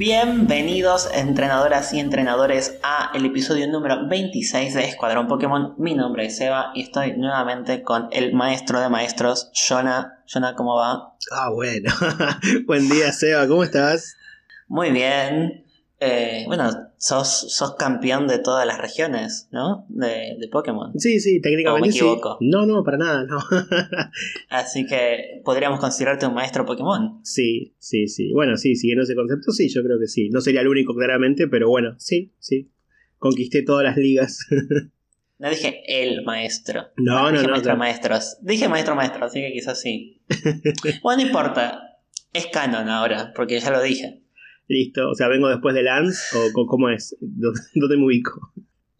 Bienvenidos entrenadoras y entrenadores a el episodio número 26 de Escuadrón Pokémon. Mi nombre es Eva y estoy nuevamente con el maestro de maestros, Jonah. Jonah, ¿cómo va? Ah, bueno. Buen día, Seba, ¿cómo estás? Muy bien. Eh, bueno, sos, sos campeón de todas las regiones, ¿no? De, de Pokémon. Sí, sí, técnicamente ¿O me equivoco? sí. No, no, para nada, no. Así que podríamos considerarte un maestro Pokémon. sí, sí, sí. Bueno, sí, siguiendo ese concepto, sí, yo creo que sí. No sería el único, claramente, pero bueno, sí, sí. Conquisté todas las ligas. No dije el maestro. No, no, dije no, maestro claro. maestros. Dije maestro maestro, así que quizás sí. bueno, no importa. Es canon ahora, porque ya lo dije. Listo. O sea, ¿vengo después de Lance o cómo es? ¿Dó- ¿Dónde me ubico?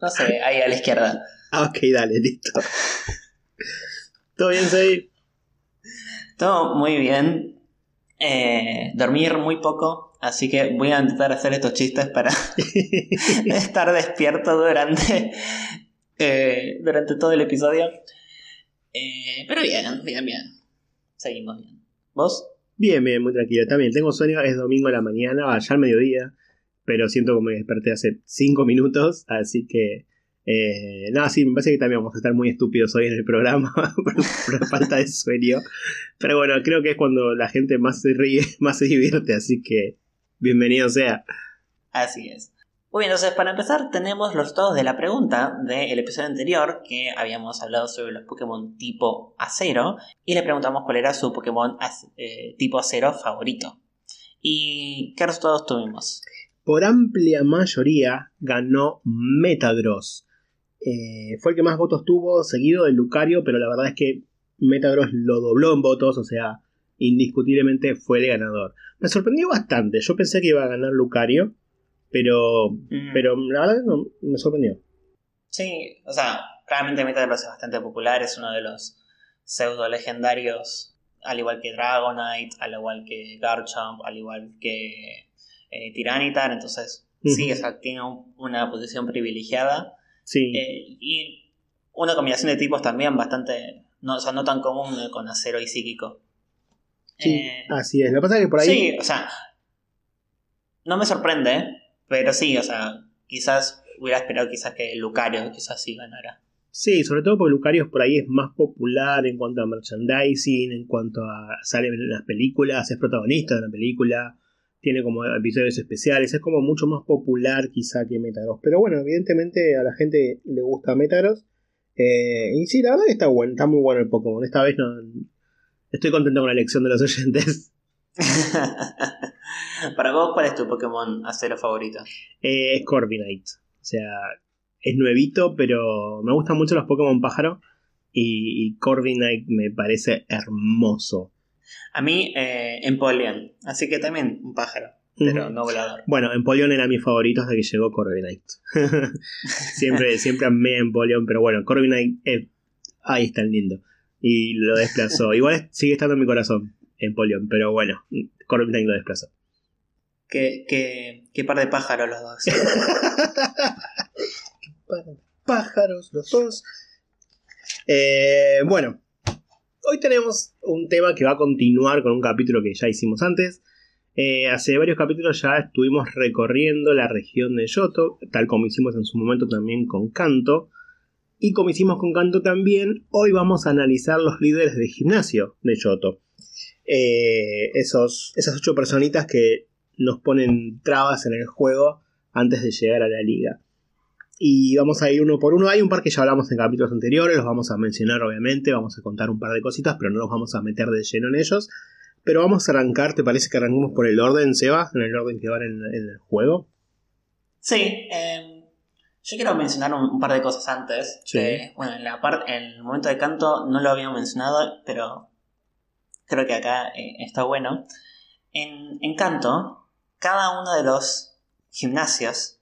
No sé, ahí a la izquierda. Ah, ok, dale, listo. ¿Todo bien, Sebi? Todo muy bien. Eh, dormir muy poco, así que voy a intentar hacer estos chistes para estar despierto durante, eh, durante todo el episodio. Eh, pero bien, bien, bien. Seguimos bien. ¿Vos? Bien, bien, muy tranquilo. También tengo sueño, es domingo a la mañana, ya al mediodía, pero siento como que desperté hace 5 minutos, así que... Eh, nada, sí, me parece que también vamos a estar muy estúpidos hoy en el programa por falta de sueño. Pero bueno, creo que es cuando la gente más se ríe, más se divierte, así que bienvenido sea. Así es. Muy bien, entonces para empezar tenemos los resultados de la pregunta del episodio anterior que habíamos hablado sobre los Pokémon tipo acero y le preguntamos cuál era su Pokémon eh, tipo acero favorito. ¿Y qué resultados tuvimos? Por amplia mayoría ganó Metagross. Eh, fue el que más votos tuvo, seguido de Lucario, pero la verdad es que Metagross lo dobló en votos, o sea, indiscutiblemente fue el ganador. Me sorprendió bastante, yo pensé que iba a ganar Lucario, pero, Mm, pero la verdad no, me sorprendió. Sí, o sea, claramente Metagross es bastante popular, es uno de los pseudo legendarios, al igual que Dragonite, al igual que Garchomp, al igual que eh, Tyranitar, entonces sí, o sea, tiene un- una posición privilegiada. Sí, Eh, y una combinación de tipos también bastante, no, o sea, no tan común eh, con acero y psíquico. sí, Eh, así es. Lo que pasa es que por ahí... Sí, o sea, no me sorprende, pero sí, o sea, quizás hubiera esperado quizás que Lucario quizás sí ganara. Sí, sobre todo porque Lucario por ahí es más popular en cuanto a merchandising, en cuanto a sale en las películas, es protagonista de una película, tiene como episodios especiales, es como mucho más popular quizá que Metagross. Pero bueno, evidentemente a la gente le gusta Metagross. Eh, y sí, la verdad que está bueno, está muy bueno el Pokémon. Esta vez no estoy contento con la elección de los oyentes. Para vos, ¿cuál es tu Pokémon acero favorito? Eh, es Corviknight. O sea, es nuevito, pero me gustan mucho los Pokémon pájaro. Y, y Corviknight me parece hermoso. A mí, eh, Empoleon, así que también un pájaro, pero no volador. Bueno, Empoleon era mi favorito hasta que llegó Corviknight. siempre, siempre amé Empoleon, pero bueno, Corviknight eh, ahí está el lindo. Y lo desplazó. Igual sigue estando en mi corazón, Empoleon, pero bueno, Corviknight lo desplazó. ¿Qué, qué, qué par de pájaros los dos? Pájaros, los dos. Eh, bueno, hoy tenemos un tema que va a continuar con un capítulo que ya hicimos antes. Eh, hace varios capítulos ya estuvimos recorriendo la región de Yoto, tal como hicimos en su momento también con Kanto. Y como hicimos con Kanto también, hoy vamos a analizar los líderes de gimnasio de Yoto. Eh, esos, esas ocho personitas que nos ponen trabas en el juego antes de llegar a la liga. Y vamos a ir uno por uno. Hay un par que ya hablamos en capítulos anteriores, los vamos a mencionar obviamente, vamos a contar un par de cositas, pero no los vamos a meter de lleno en ellos. Pero vamos a arrancar, ¿te parece que arranquemos por el orden, Seba? En el orden que van en, en el juego. Sí, eh, yo quiero mencionar un, un par de cosas antes. Sí. que, bueno, en, la parte en el momento de canto no lo había mencionado, pero creo que acá eh, está bueno. En, en canto, cada uno de los gimnasios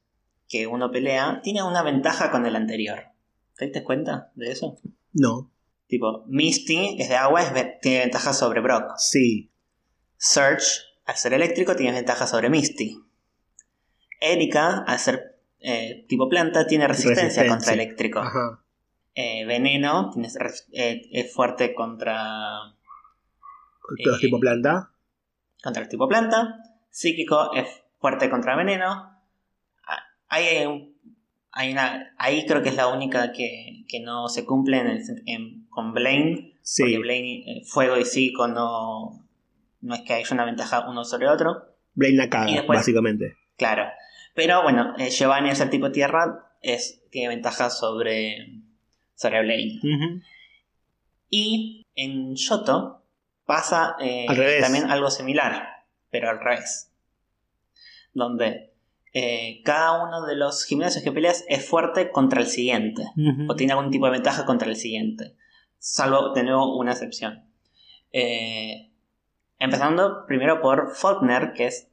que uno pelea tiene una ventaja con el anterior. ¿Te diste cuenta de eso? No. Tipo, Misty es de agua, es ve- tiene ventaja sobre Brock. Sí. Surge, al ser eléctrico, tiene ventaja sobre Misty. Erika, al ser eh, tipo planta, tiene resistencia, Resistencia. contra eléctrico. Ajá. Eh, veneno, tiene, eh, es fuerte contra, Todos Eh, tipo planta. contra el tipo planta. Psíquico es fuerte contra veneno. Ah, Hay, un- hay una, ahí creo que es la única que, que no se cumple en el sen- en- con Blaine. Sí. Porque Blaine, eh, fuego y psíquico no, no es que haya una ventaja uno sobre otro. Blaine la caga, después- básicamente. Claro. Pero bueno, eh, Giovanni es el tipo tierra, es, tiene ventaja sobre, sobre Blaine. Y en Yoto pasa eh, Al revés. también algo similar, pero al revés. Donde eh, cada uno de los gimnasios que peleas es fuerte contra el siguiente. O tiene algún tipo de ventaja contra el siguiente. Salvo, de nuevo, una excepción. Eh, empezando primero por Faulkner, que es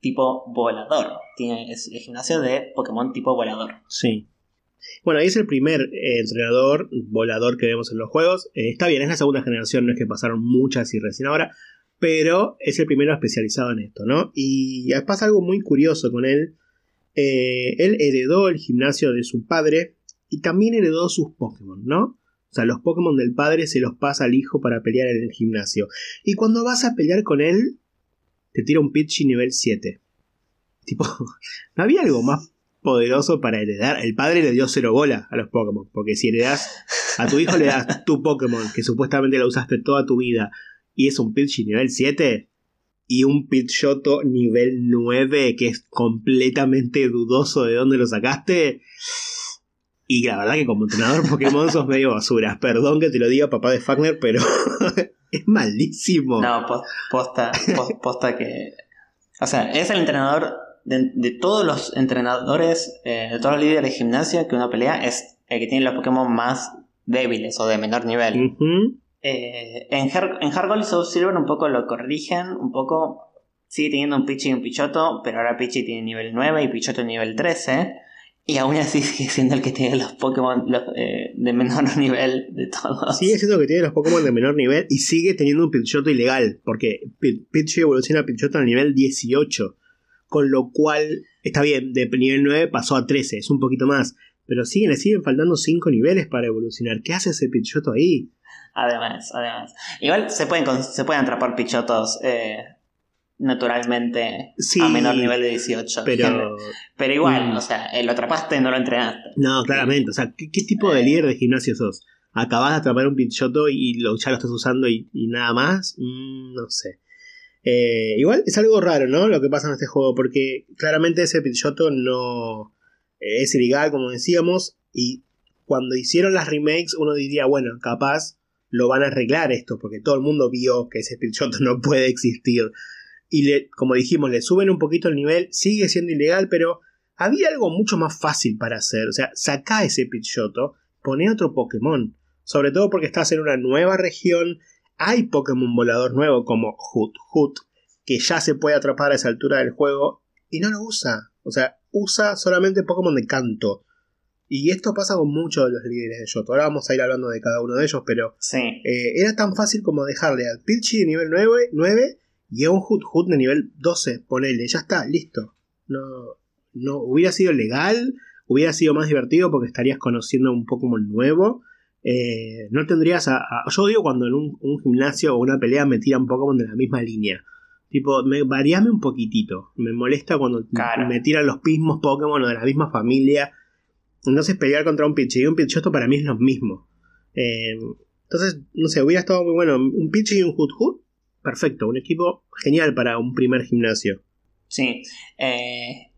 tipo volador. Tiene, es el gimnasio de Pokémon tipo volador. Sí. Bueno, ahí es el primer eh, entrenador volador que vemos en los juegos. Eh, está bien, es la segunda generación, no es que pasaron muchas y recién ahora, pero es el primero especializado en esto, ¿no? Y pasa algo muy curioso con él. Eh, él heredó el gimnasio de su padre y también heredó sus Pokémon, ¿no? O sea, los Pokémon del padre se los pasa al hijo para pelear en el gimnasio. Y cuando vas a pelear con él, te tira un Pidgey nivel 7. Tipo, ¿no había algo más poderoso para heredar? El padre le dio cero bola a los Pokémon. Porque si heredas a tu hijo, le das tu Pokémon, que supuestamente lo usaste toda tu vida, y es un Pidgey nivel 7, y un Pidgeotto nivel 9, que es completamente dudoso de dónde lo sacaste. Y la verdad que como entrenador Pokémon sos medio basura. Perdón que te lo diga papá de Fagner, pero es malísimo. No, po- posta, po- posta que. O sea, es el entrenador de, de todos los entrenadores, eh, de todos los líderes de gimnasia que uno pelea, es el que tiene los Pokémon más débiles o de menor nivel. Eh, en, Her en Gold y Soul Silver un poco lo corrigen, un poco sigue teniendo un Pichi y un Pichoto, pero ahora Pichi tiene nivel 9 y Pichoto nivel 13. Y aún así sigue siendo el que tiene los Pokémon los, eh, de menor nivel de todos. Sigue siendo que tiene los Pokémon de menor nivel y sigue teniendo un Pidgeotto ilegal. Porque Pi- Pidgey evoluciona a Pidgeotto al nivel 18. Con lo cual, está bien, de nivel 9 pasó a 13, es un poquito más. Pero siguen, le siguen faltando 5 niveles para evolucionar. ¿Qué hace ese Pidgeotto ahí? Además, además. Igual se pueden, se pueden atrapar pichotos eh, naturalmente Sí, a menor nivel de 18. Pero. Pero igual, Mm. o sea, eh, lo atrapaste, no lo entrenaste. No, claramente. O sea, ¿qué, qué tipo de líder de gimnasio sos? ¿Acabas de atrapar un Pidgeotto y lo, ya lo estás usando y, y nada más? Mm, no sé. Eh, igual es algo raro, ¿no? Lo que pasa en este juego, porque claramente ese Pidgeotto no eh, es ilegal, como decíamos, y cuando hicieron las remakes uno diría, bueno, capaz lo van a arreglar esto, porque todo el mundo vio que ese Pidgeotto no puede existir. Y le, como dijimos, le suben un poquito el nivel, sigue siendo ilegal, pero había algo mucho más fácil para hacer. O sea, saca ese Pidgeotto, pone otro Pokémon. Sobre todo porque estás en una nueva región. Hay Pokémon volador nuevo como Hoot Hoot, que ya se puede atrapar a esa altura del juego. Y no lo usa. O sea, usa solamente Pokémon de canto. Y esto pasa con muchos de los líderes de Yoto. Ahora vamos a ir hablando de cada uno de ellos, pero Sí. eh, era tan fácil como dejarle al Pidgey de nivel 9, 9 y a un Hoot Hoot de nivel 12. Ponele, ya está, listo. No, no hubiera sido legal, hubiera sido más divertido porque estarías conociendo un Pokémon nuevo. Eh, no tendrías a, a- Yo digo cuando en un, un gimnasio o una pelea me tiran Pokémon de la misma línea. Tipo, me, variame un poquitito. Me molesta cuando me tiran los mismos Pokémon o de la misma familia. Entonces pelear contra un Pidgey y un Pidgeotto para mí es lo mismo. Eh, entonces, no sé, hubiera estado muy bueno. Un Pidgey y un Hoot Hoot. Perfecto, un equipo genial para un primer gimnasio. Sí. Eh,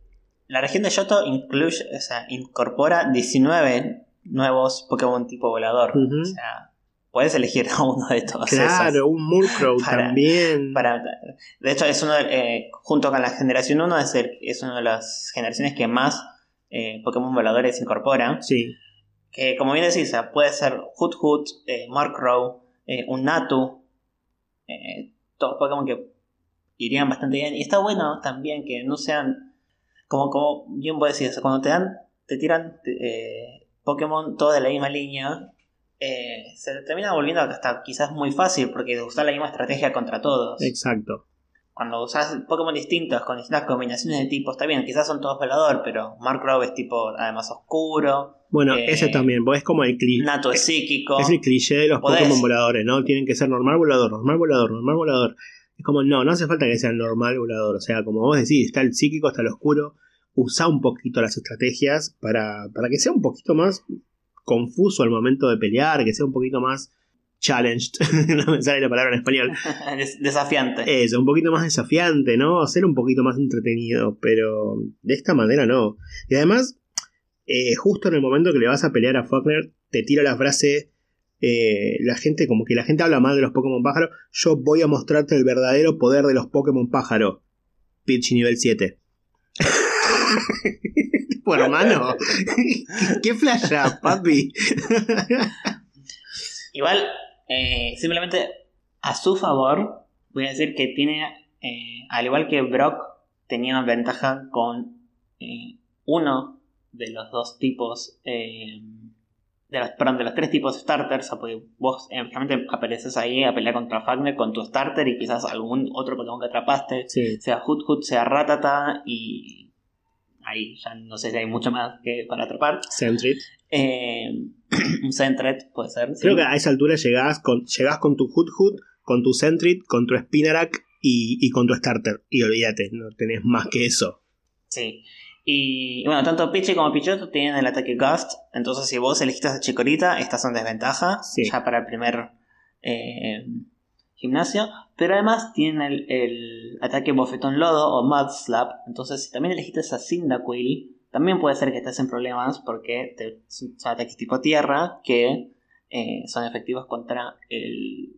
la región de Yoto incluye, o sea, incorpora 19 nuevos Pokémon tipo volador. O sea, puedes elegir a uno de todos Claro, esos. un Murkrow Para- también. Para, de hecho, es uno de- eh, junto con la generación 1 es, el- es una de las generaciones que más eh, Pokémon voladores incorpora. Sí, Que como bien decís, puede ser Hoot Hoot, eh, Murkrow, eh, un Natu. eh, todos Pokémon que irían bastante bien. Y está bueno también que no sean. Como, como bien vos sea, cuando te dan, te tiran Pokémon todos de la misma línea. eh, se termina volviendo hasta quizás muy fácil porque usar la misma estrategia contra todos. exacto. Cuando usas Pokémon distintos con distintas combinaciones de tipos, está bien, quizás son todos volador, pero Murkrow es tipo además oscuro, Bueno, Eh, ese también, es como el cliché. Nato es psíquico. Es el cliché de los Podés. Pokémon voladores, ¿no? Tienen que ser normal volador, normal volador, normal volador. Es como, no, no hace falta que sea normal volador. O sea, como vos decís, está el psíquico, está el oscuro. Usa un poquito las estrategias para, para que sea un poquito más confuso al momento de pelear, que sea un poquito más challenged, no me sale la palabra en español. desafiante. Eso, un poquito más desafiante, ¿no? Hacer un poquito más entretenido, pero de esta manera no. Y además, eh, justo en el momento que le vas a pelear a Faulkner, te tira la frase, eh, la gente, como que la gente habla mal de los Pokémon pájaro, yo voy a mostrarte el verdadero poder de los Pokémon pájaro. Pitch nivel 7. Por hermano, ¿qué flasha, papi? Igual, eh, simplemente a su favor, voy a decir que tiene, eh, al igual que Brock, tenía ventaja con eh, uno de los dos tipos, de los, perdón, de los tres tipos starters. porque vos realmente apareces ahí a pelear contra Fagner con tu starter y quizás algún otro Pokémon que atrapaste, sea Hoot Hoot, sea Ratata y ahí ya no sé si hay mucho más que para atrapar. Sentry. un Sentret puede ser. Creo que a esa altura llegás con, llegás con tu Hood Hood, con tu Sentrit, con tu Spinarak y, con tu Starter. Y olvídate, no tenés más que eso. Sí. Y bueno, tanto Pichi como Pichoto tienen el ataque Gust. Entonces, si vos elegiste a Chicorita, estás en desventaja. Ya para el primer eh, gimnasio. Pero además tienen el, ataque Bofetón Lodo o Mud Slap. Entonces, si también elegiste a Cyndaquil, también puede ser que estés en problemas porque te, son ataques tipo tierra que eh, son efectivos contra el,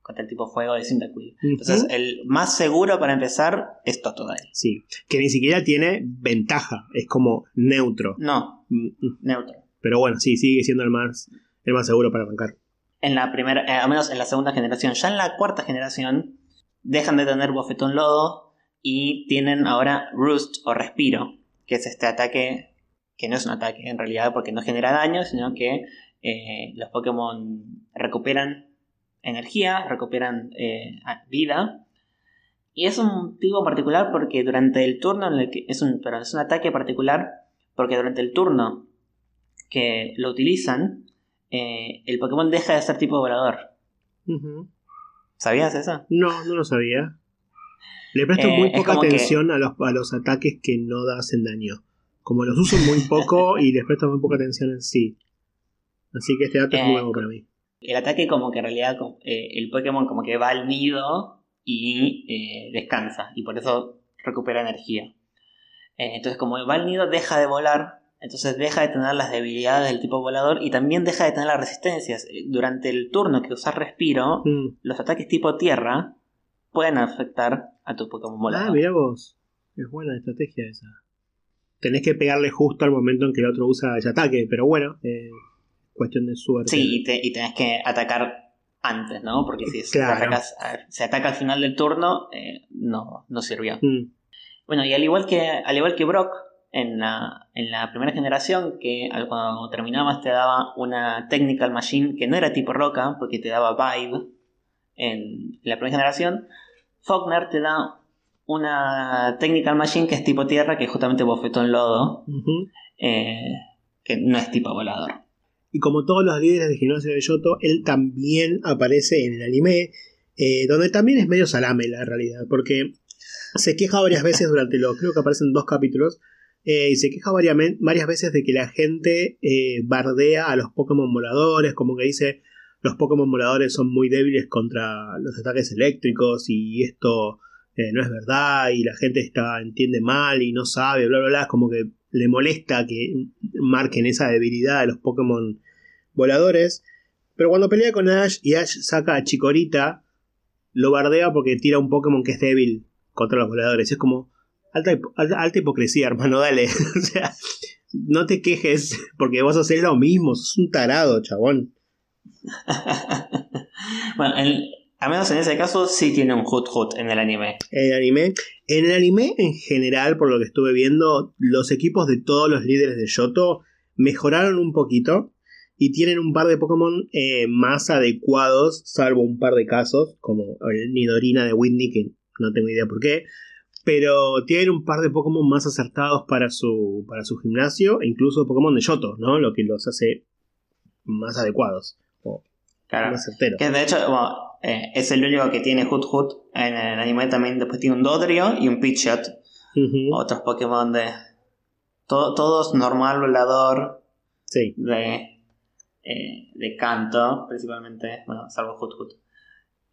contra el tipo fuego de Cyndaquil. Entonces, el más seguro para empezar es Totodile. Sí, que ni siquiera tiene ventaja, es como neutro. No, mm, mm. neutro. Pero bueno, sí, sigue siendo el más, el más seguro para arrancar. En la primera, eh, al menos en la segunda generación. Ya en la cuarta generación dejan de tener bofetón lodo y tienen ahora roost o respiro que es este ataque, que no es un ataque en realidad porque no genera daño, sino que eh, los Pokémon recuperan energía, recuperan eh, vida. Y es un tipo particular porque durante el turno en el que. Es un, pero es un ataque particular porque durante el turno que lo utilizan, eh, el Pokémon deja de ser tipo volador. ¿Sabías eso? No, no lo sabía. Le presto muy eh, poca atención a, los, a los ataques que no hacen daño. Como los uso muy poco y les presto muy poca atención en sí. Así que este dato es nuevo para mí. El ataque como que en realidad eh, el Pokémon como que va al nido y eh, descansa. Y por eso recupera energía. entonces como va al nido deja de volar. Entonces deja de tener las debilidades del tipo volador y también deja de tener las resistencias. Durante el turno que usas respiro, mm. los ataques tipo tierra pueden afectar a tu Pokémon volador. Ah, mira vos. Es buena estrategia esa. Tenés que pegarle justo al momento en que el otro usa ese ataque, pero bueno, eh, cuestión de suerte. Sí, y, tenés que atacar antes, ¿no? Porque si, se ataca al final del turno, eh, no, no sirvió. Mm. Bueno, y al igual que, al igual que Brock, en la, en la primera generación, que cuando terminabas te daba una Technical Machine que no era tipo roca, porque te daba Vibe en la primera generación, Faulkner te da una Technical Machine que es tipo tierra, que es justamente bofetón lodo, eh, que no es tipo volador. Y como todos los líderes de gimnasio de Yoto, él también aparece en el anime, eh, donde también es medio salame la realidad, porque se queja varias veces durante los, creo que aparecen dos capítulos, eh, y se queja varias, veces de que la gente bardea a los Pokémon voladores, como que dice, los Pokémon voladores son muy débiles contra los ataques eléctricos y esto eh, no es verdad y la gente está, entiende mal y no sabe, bla, bla, bla. Es como que le molesta que marquen esa debilidad de los Pokémon voladores. Pero cuando pelea con Ash y Ash saca a Chikorita, lo bardea porque tira un Pokémon que es débil contra los voladores. Es como alta, alta, hipocresía, hermano, dale. o sea, no te quejes porque vos haces lo mismo, sos un tarado, chabón. bueno, al menos en ese caso sí tiene un hut hut en el anime. En el anime. En el anime, en general, por lo que estuve viendo, los equipos de todos los líderes de Yoto mejoraron un poquito y tienen un par de Pokémon eh, más adecuados, salvo un par de casos, como el Nidorina de Whitney, que no tengo idea por qué. Pero tienen un par de Pokémon más acertados para su, para su gimnasio, e incluso Pokémon de Yoto, ¿no? Lo que los hace más adecuados. Claro. Que de hecho, eh, es el único que tiene Hoot Hoot En el anime también después tiene un Dodrio y un Pidgeot. Otros Pokémon de. to- todos normal, volador, Sí. de. eh, de canto, principalmente. Bueno, salvo Hoot Hoot.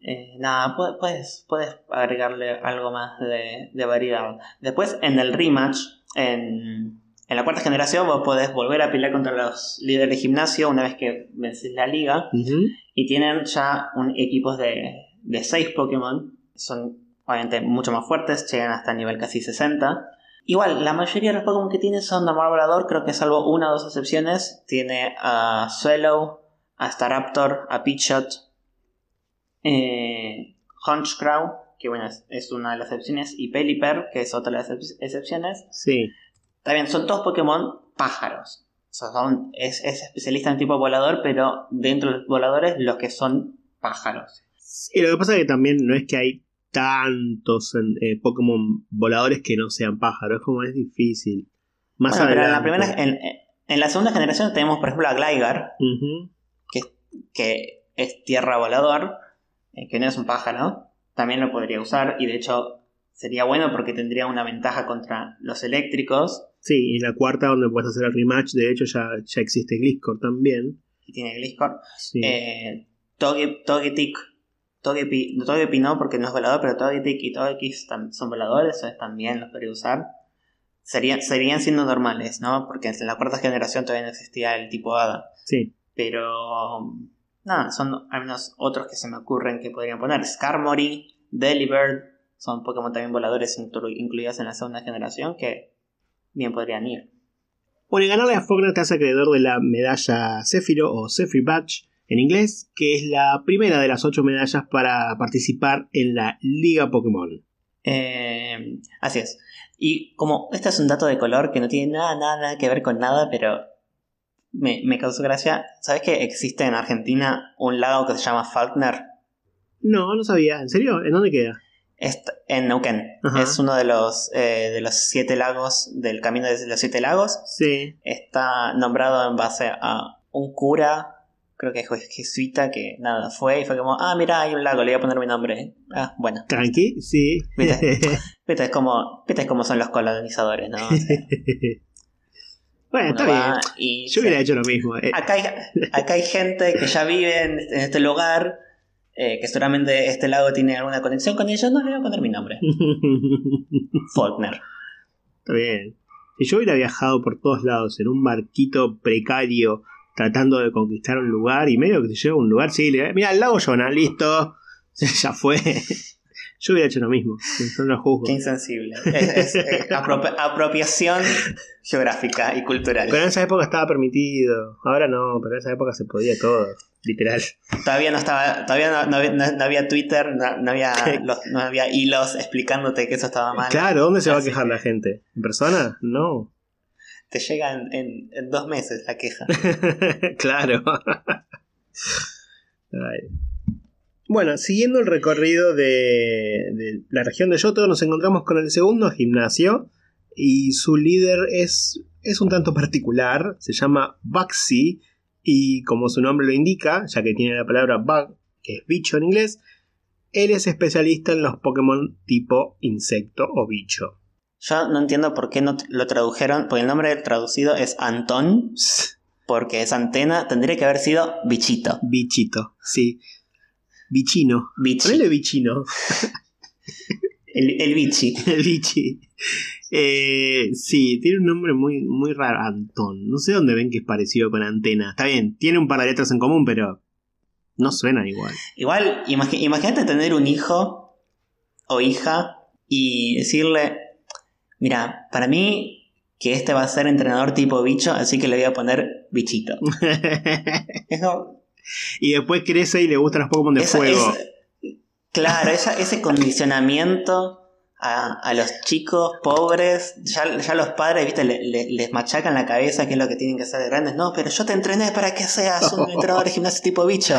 Eh, nada, pu- puedes, puedes agregarle algo más de, de variedad. Después, en el rematch, en, en la cuarta generación, vos podés volver a pelear contra los líderes de gimnasio una vez que vences la liga. Y tienen ya un, equipos de, de 6 Pokémon. Son obviamente mucho más fuertes, llegan hasta el nivel casi 60. Igual, la mayoría de los Pokémon que tiene son normal volador, creo que salvo una o dos excepciones. Tiene a Swallow, a Staraptor, a Pidgeot, eh, Honchcrow, que bueno, es, es una de las excepciones, y Pelipper, que es otra de las excep- excepciones. Sí. También son todos Pokémon pájaros. O sea, son, es, es especialista en tipo volador, pero dentro de los voladores los que son pájaros. Y lo que pasa es que también no es que hay tantos eh, Pokémon voladores que no sean pájaros. Es como es difícil. Más Bueno, pero en la, primera, en, en la segunda generación tenemos, por ejemplo, a Gligar, Ujú. que es tierra volador, eh, que no es un pájaro. También lo podría usar y de hecho sería bueno porque tendría una ventaja contra los eléctricos. Sí, y en la cuarta donde puedes hacer el rematch, de hecho ya, ya existe Gliscor también. que tiene Gliscor. Sí. Eh, Toge- Togetic. Togepi, no Togepi no porque no es volador, pero Togetic y Togekiss son voladores, también los podría usar. Serían, serían siendo normales, ¿no? Porque en la cuarta generación todavía no existía el tipo Hada. sí. Pero. Nada, son al menos otros que se me ocurren que podrían poner. Skarmory, Delibird, son Pokémon también voladores inclu- incluidos en la segunda generación que bien podrían ir. Bueno, y ganarle a Faulkner te hace acreedor de la medalla Zephyro o Zephyr Badge en inglés, que es la primera de las ocho medallas para participar en la Liga Pokémon. Eh, así es. Y como este es un dato de color que no tiene nada, nada, nada que ver con nada, pero me, me causó gracia. ¿Sabes que existe en Argentina un lago que se llama Faulkner? No, no sabía. ¿En serio? ¿En dónde queda? Es en Neuquén. Ajá. Es uno de los, eh, de los siete lagos del camino de los siete lagos. Sí. Está nombrado en base a un cura, creo que es jesuita, que nada, fue y fue como, ah, mira, hay un lago, le voy a poner mi nombre. Ah, bueno. Tranqui, sí. Viste, es como, viste es como son los colonizadores, ¿no? O sea, bueno, está bien. y Yo se- hubiera hecho lo mismo. eh. acá, hay, acá hay gente que ya vive en, en este lugar, eh, que seguramente este lago tiene alguna conexión con ellos, no le voy a poner mi nombre. Faulkner. Está bien. Si yo hubiera viajado por todos lados en un barquito precario tratando de conquistar un lugar y medio que te lleva a un lugar, sí, le mira, el lago Jonah, listo, ya fue. Yo hubiera hecho lo mismo, no lo juzgo. Qué insensible. Es, es, eh, apropia- apropiación geográfica y cultural. Pero en esa época estaba permitido, ahora no, pero en esa época se podía todo, literal. Todavía no estaba, todavía no, no había, no- no había Twitter, no, había los- no había hilos explicándote que eso estaba mal. Claro, ¿dónde se va a quejar la gente? ¿En persona? No. Te llega en, en- en dos meses la queja. claro. Ay. Bueno, siguiendo el recorrido de, de la región de Yoto, nos encontramos con el segundo gimnasio y su líder es, es un tanto particular, se llama Baxi y como su nombre lo indica, ya que tiene la palabra bug, que es bicho en inglés, él es especialista en los Pokémon tipo insecto o bicho. Yo no entiendo por qué no lo tradujeron, porque el nombre traducido es Antón, porque es antena, tendría que haber sido bichito. Bichito, sí. Bichino. Bichi. Ponele bichino. El, el bichi. El bichi. Eh, sí, tiene un nombre muy, muy raro. Antón. No sé dónde ven que es parecido con antena. Está bien, tiene un par de letras en común, pero no suenan igual. Igual, imagínate tener un hijo o hija y decirle, mira, para mí que este va a ser entrenador tipo bicho, así que le voy a poner bichito. Es como- y después crece y le gustan los Pokémon de esa- fuego. es- claro, esa- ese condicionamiento a, a los chicos pobres, ya, ya los padres, viste, le- le- les machacan la cabeza qué es lo que tienen que hacer de grandes. No, pero yo te entrené para que seas un entrenador de gimnasio tipo bicho.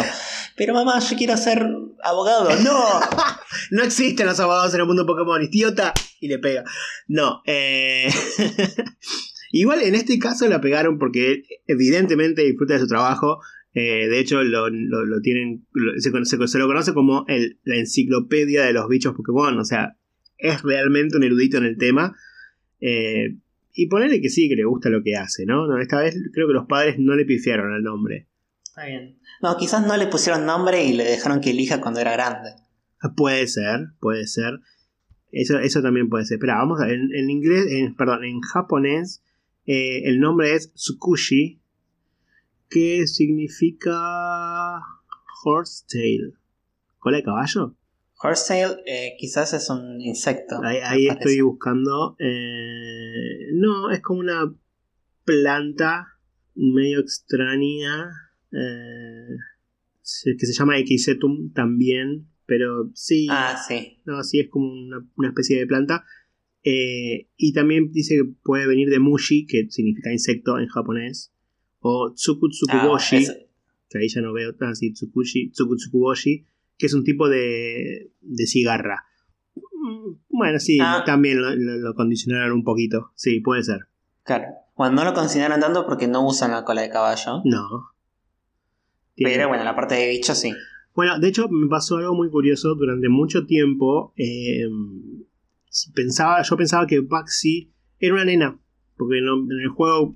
Pero mamá, yo quiero ser abogado. No. No existen los abogados en el mundo Pokémon, idiota. Y le pega. No, eh... Igual en este caso la pegaron porque evidentemente disfruta de su trabajo Eh, de hecho, lo, tienen. se, se, lo conoce como el, la enciclopedia de los bichos Pokémon. O sea, es realmente un erudito en el tema. Eh, y ponerle que sí, que le gusta lo que hace, ¿no? ¿no? Esta vez creo que los padres no le pifiaron al nombre. Está bien. No, quizás no le pusieron nombre y le dejaron que elija cuando era grande. Ah, puede ser, puede ser. Eso, eso también puede ser. Espera, vamos a ver. En, inglés, en, perdón, en japonés, eh, el nombre es Tsukushi, que significa horsetail. ¿Cola de caballo? Horsetail eh, quizás es un insecto. Ahí, estoy buscando. Eh, no, es como una planta medio extraña. Eh, que se llama Equisetum también. Pero sí. Ah, sí. No, sí, es como una, especie de planta. y también dice que puede venir de Mushi, que significa insecto en japonés. O Tsukutsukuboshi. Ah, que ahí ya no veo. así Tsukushi, Tsukutsukuboshi que es un tipo de, de cigarra. Mm, bueno, sí, ah. también lo, condicionaron un poquito. Sí, puede ser. Claro. Bueno, no lo condicionaron tanto porque no usan la cola de caballo. No. Pero bueno, la parte de bicho sí. Bueno, de hecho me pasó algo muy curioso. Durante mucho tiempo eh, pensaba, yo pensaba que Baxi era una nena. Porque en el juego,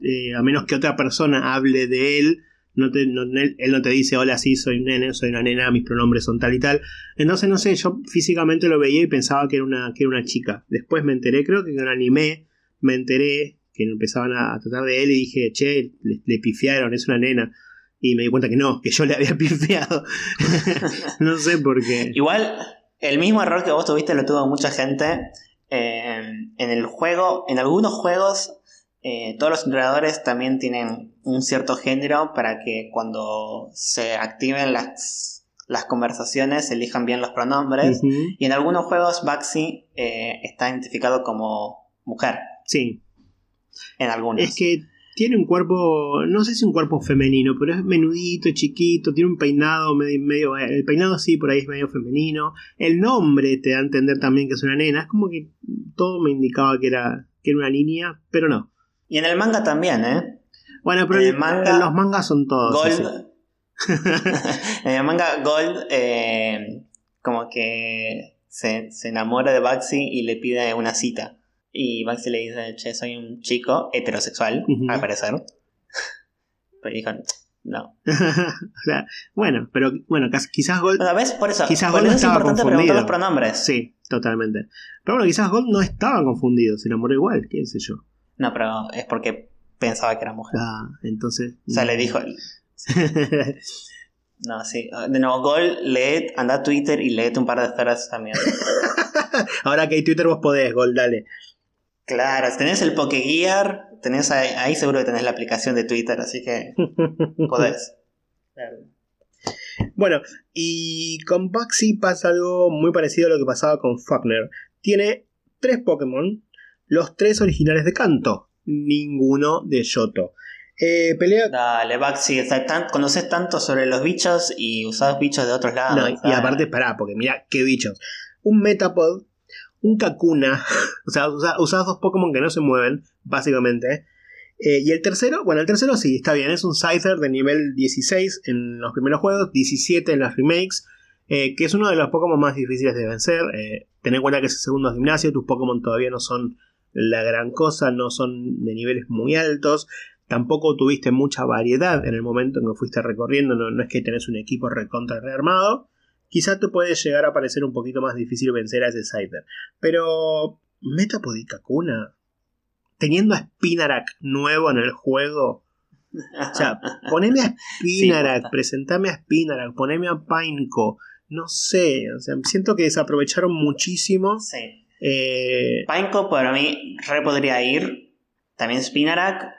eh, a menos que otra persona hable de él, él no te dice, hola, sí, soy un nene, soy una nena, mis pronombres son tal y tal. Entonces, no sé, yo físicamente lo veía y pensaba que era una, que era una chica. Después me enteré, creo que en un anime me enteré que empezaban a, tratar de él y dije, che, le, pifiaron, es una nena. Y me di cuenta que no, que yo le había pifiado. no sé por qué. Igual, el mismo error que vos tuviste lo tuvo mucha gente. Eh, en el juego, en algunos juegos eh, todos los entrenadores también tienen un cierto género para que cuando se activen las, las conversaciones elijan bien los pronombres. Y en algunos juegos Baxi eh, está identificado como mujer. Sí. En algunos. Es que tiene un cuerpo, no sé si un cuerpo femenino, pero es menudito, chiquito, tiene un peinado medio, el peinado sí, por ahí es medio femenino. El nombre te da a entender también que es una nena. Es como que todo me indicaba que era, que era una niña, pero no. Y en el manga también, ¿eh? Bueno, pero en, los mangas son todos. Gold. en el manga Gold, eh, como que se, enamora de Baxi y le pide una cita. Y Baxi le dice, che, soy un chico heterosexual, al parecer. Pero dijo, no. o sea, bueno, pero bueno, quizás Gold. ¿ves? Por eso. Quizás Gold estaba confundido. los pronombres. Sí, totalmente. Pero bueno, quizás Gold no estaba confundido, se enamoró igual, qué sé yo. No, pero es porque pensaba que era mujer. Ah, entonces. O sea, le dijo. no, sí. De nuevo, Gol, lee, anda a Twitter y leete un par de esferas también. Ahora que hay Twitter vos podés, Gol, dale. Claro, tenés el Pokegear, tenés ahí, seguro que tenés la aplicación de Twitter, así que podés. Bueno, y con Baxi pasa algo muy parecido a lo que pasaba con Fafner. Tiene tres Pokémon los tres originales de Kanto, ninguno de Yoto. Eh, pelea. Dale, Baxi, conoces tanto sobre los bichos y usás bichos de otros lados. No, y aparte, pará, porque mira qué bichos. Un Metapod, un Kakuna, o sea, usás dos Pokémon que no se mueven, básicamente. Eh, y el tercero, bueno, el tercero sí, está bien, es un Scyther de nivel 16 en los primeros juegos, 17 en las remakes, eh, que es uno de los Pokémon más difíciles de vencer. ten en cuenta que es el segundo gimnasio, tus Pokémon todavía no son la gran cosa, no son de niveles muy altos, tampoco tuviste mucha variedad en el momento en que fuiste recorriendo, no, es que tenés un equipo recontra rearmado, quizá te puede llegar a parecer un poquito más difícil vencer a ese Cyber, pero Metapod y Kakuna, teniendo a Spinarak nuevo en el juego, o sea, poneme a Spinarak, presentame a Spinarak, poneme a Pineco, no sé, o sea, siento que desaprovecharon muchísimo. Sí eh, para mí re podría ir. También Spinarak.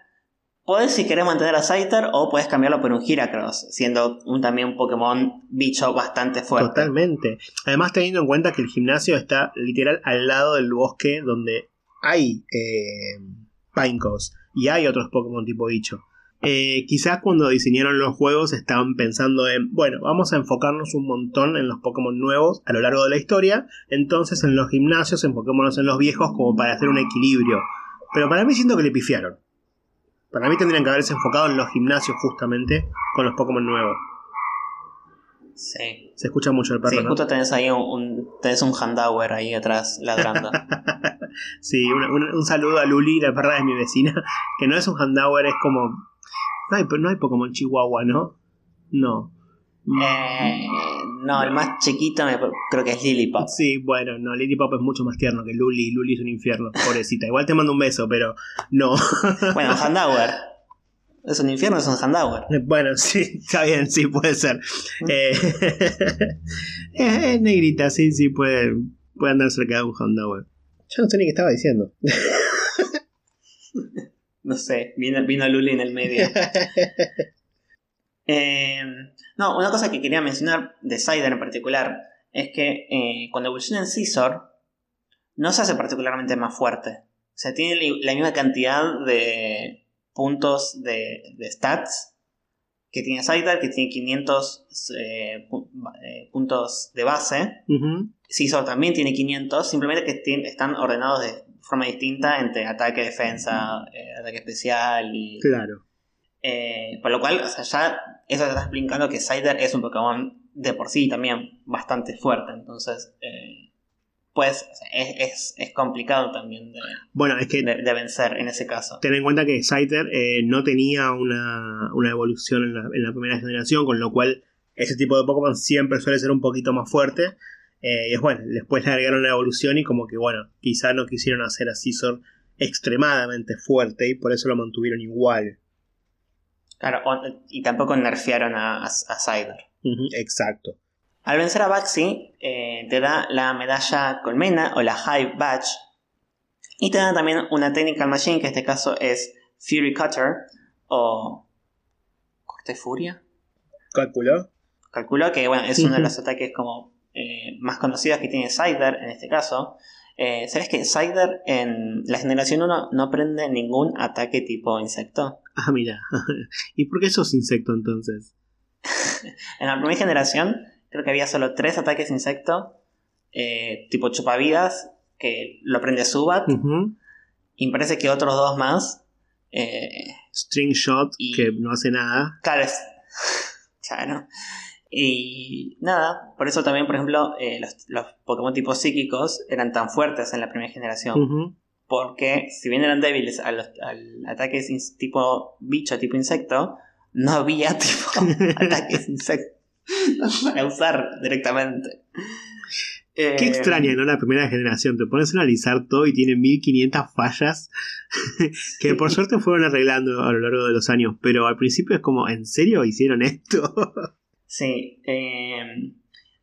Puedes si querés mantener a Scyther o puedes cambiarlo por un Heracross, siendo un, también un Pokémon bicho bastante fuerte. Totalmente. Además teniendo en cuenta que el gimnasio está literal al lado del bosque donde hay eh, y hay otros Pokémon tipo bicho. Eh, quizás cuando diseñaron los juegos estaban pensando en, bueno, vamos a enfocarnos un montón en los Pokémon nuevos a lo largo de la historia, entonces en los gimnasios enfoquémonos en los viejos como para hacer un equilibrio. Pero para mí siento que le pifiaron. Para mí tendrían que haberse enfocado en los gimnasios justamente con los Pokémon nuevos. Sí. Se escucha mucho el perro. Sí, ¿no? justo tenés ahí un, un- tenés un Handauer ahí atrás ladrando. Sí, un, saludo a Luli, la perra de mi vecina, que no es un Handauer, es como... No hay, no hay Pokémon Chihuahua, ¿no? No. Eh, no, el más chiquito me- creo que es Lilipop. Sí, bueno, no, Lily Pop es mucho más tierno que Luli. Luli es un infierno, pobrecita. Igual te mando un beso, pero no. Bueno, Handauer. Es un infierno, es un Handauer. bueno, sí, está bien, sí, puede ser. Eh, es, es negrita, sí, sí, puede, puede andar cerca de un Handauer. Yo no sé ni qué estaba diciendo. No sé, vino, vino Luli en el medio. Eh, no, una cosa que quería mencionar de Cider en particular es que eh, cuando evoluciona en Scizor no se hace particularmente más fuerte. O sea, tiene la misma cantidad de puntos de, de stats que tiene Cider, que tiene 500 eh, pu- eh, puntos de base. Ujú, Scizor también tiene 500, simplemente que están ordenados de forma distinta entre ataque, defensa, eh, ataque especial y... Claro. Eh, por lo cual, o sea, ya eso te está explicando que Cider es un Pokémon de por sí también bastante fuerte. Entonces, eh, pues o sea, es, es- es complicado también de, Bueno, es que de- de vencer en ese caso. ten en cuenta que Scyther eh, no tenía una, una evolución en la, en la primera generación, con lo cual ese tipo de Pokémon siempre suele ser un poquito más fuerte. Eh, y es bueno, después le agregaron la evolución y como que bueno, quizá no quisieron hacer a Scizor extremadamente fuerte y por eso lo mantuvieron igual. Claro, o- y tampoco nerfearon a, a, a Cider. Ujú, exacto. Al vencer a Baxi, eh, te da la medalla Colmena o la Hive Badge. Y te da también una Technical Machine, que en este caso es Fury Cutter o. ¿Corte Furia? ¿Calculó? Calculo que bueno, es uno de los ataques como eh, más conocidos que tiene Cider en este caso. Eh, ¿Sabes que Cider en la generación 1 no prende ningún ataque tipo insecto? Ah, mira. ¿Y por qué sos insecto entonces? En la primera generación creo que había solo tres ataques insecto, eh, tipo chupavidas, que lo prende Subat, y me parece que otros dos más. eh, String Shot, Y- que no hace nada. Claro, es. Claro. Y nada, por eso también, por ejemplo, eh, los, los Pokémon tipo psíquicos eran tan fuertes en la primera generación. Porque si bien eran débiles a los, al ataques ins- tipo bicho, tipo insecto, no había tipo ataques insecto para usar directamente. Eh, Qué extraña, ¿no? La primera generación. Te pones a analizar todo y tiene 1500 fallas que por suerte fueron arreglando a lo largo de los años. Pero al principio es como, ¿en serio hicieron esto? Sí. eh,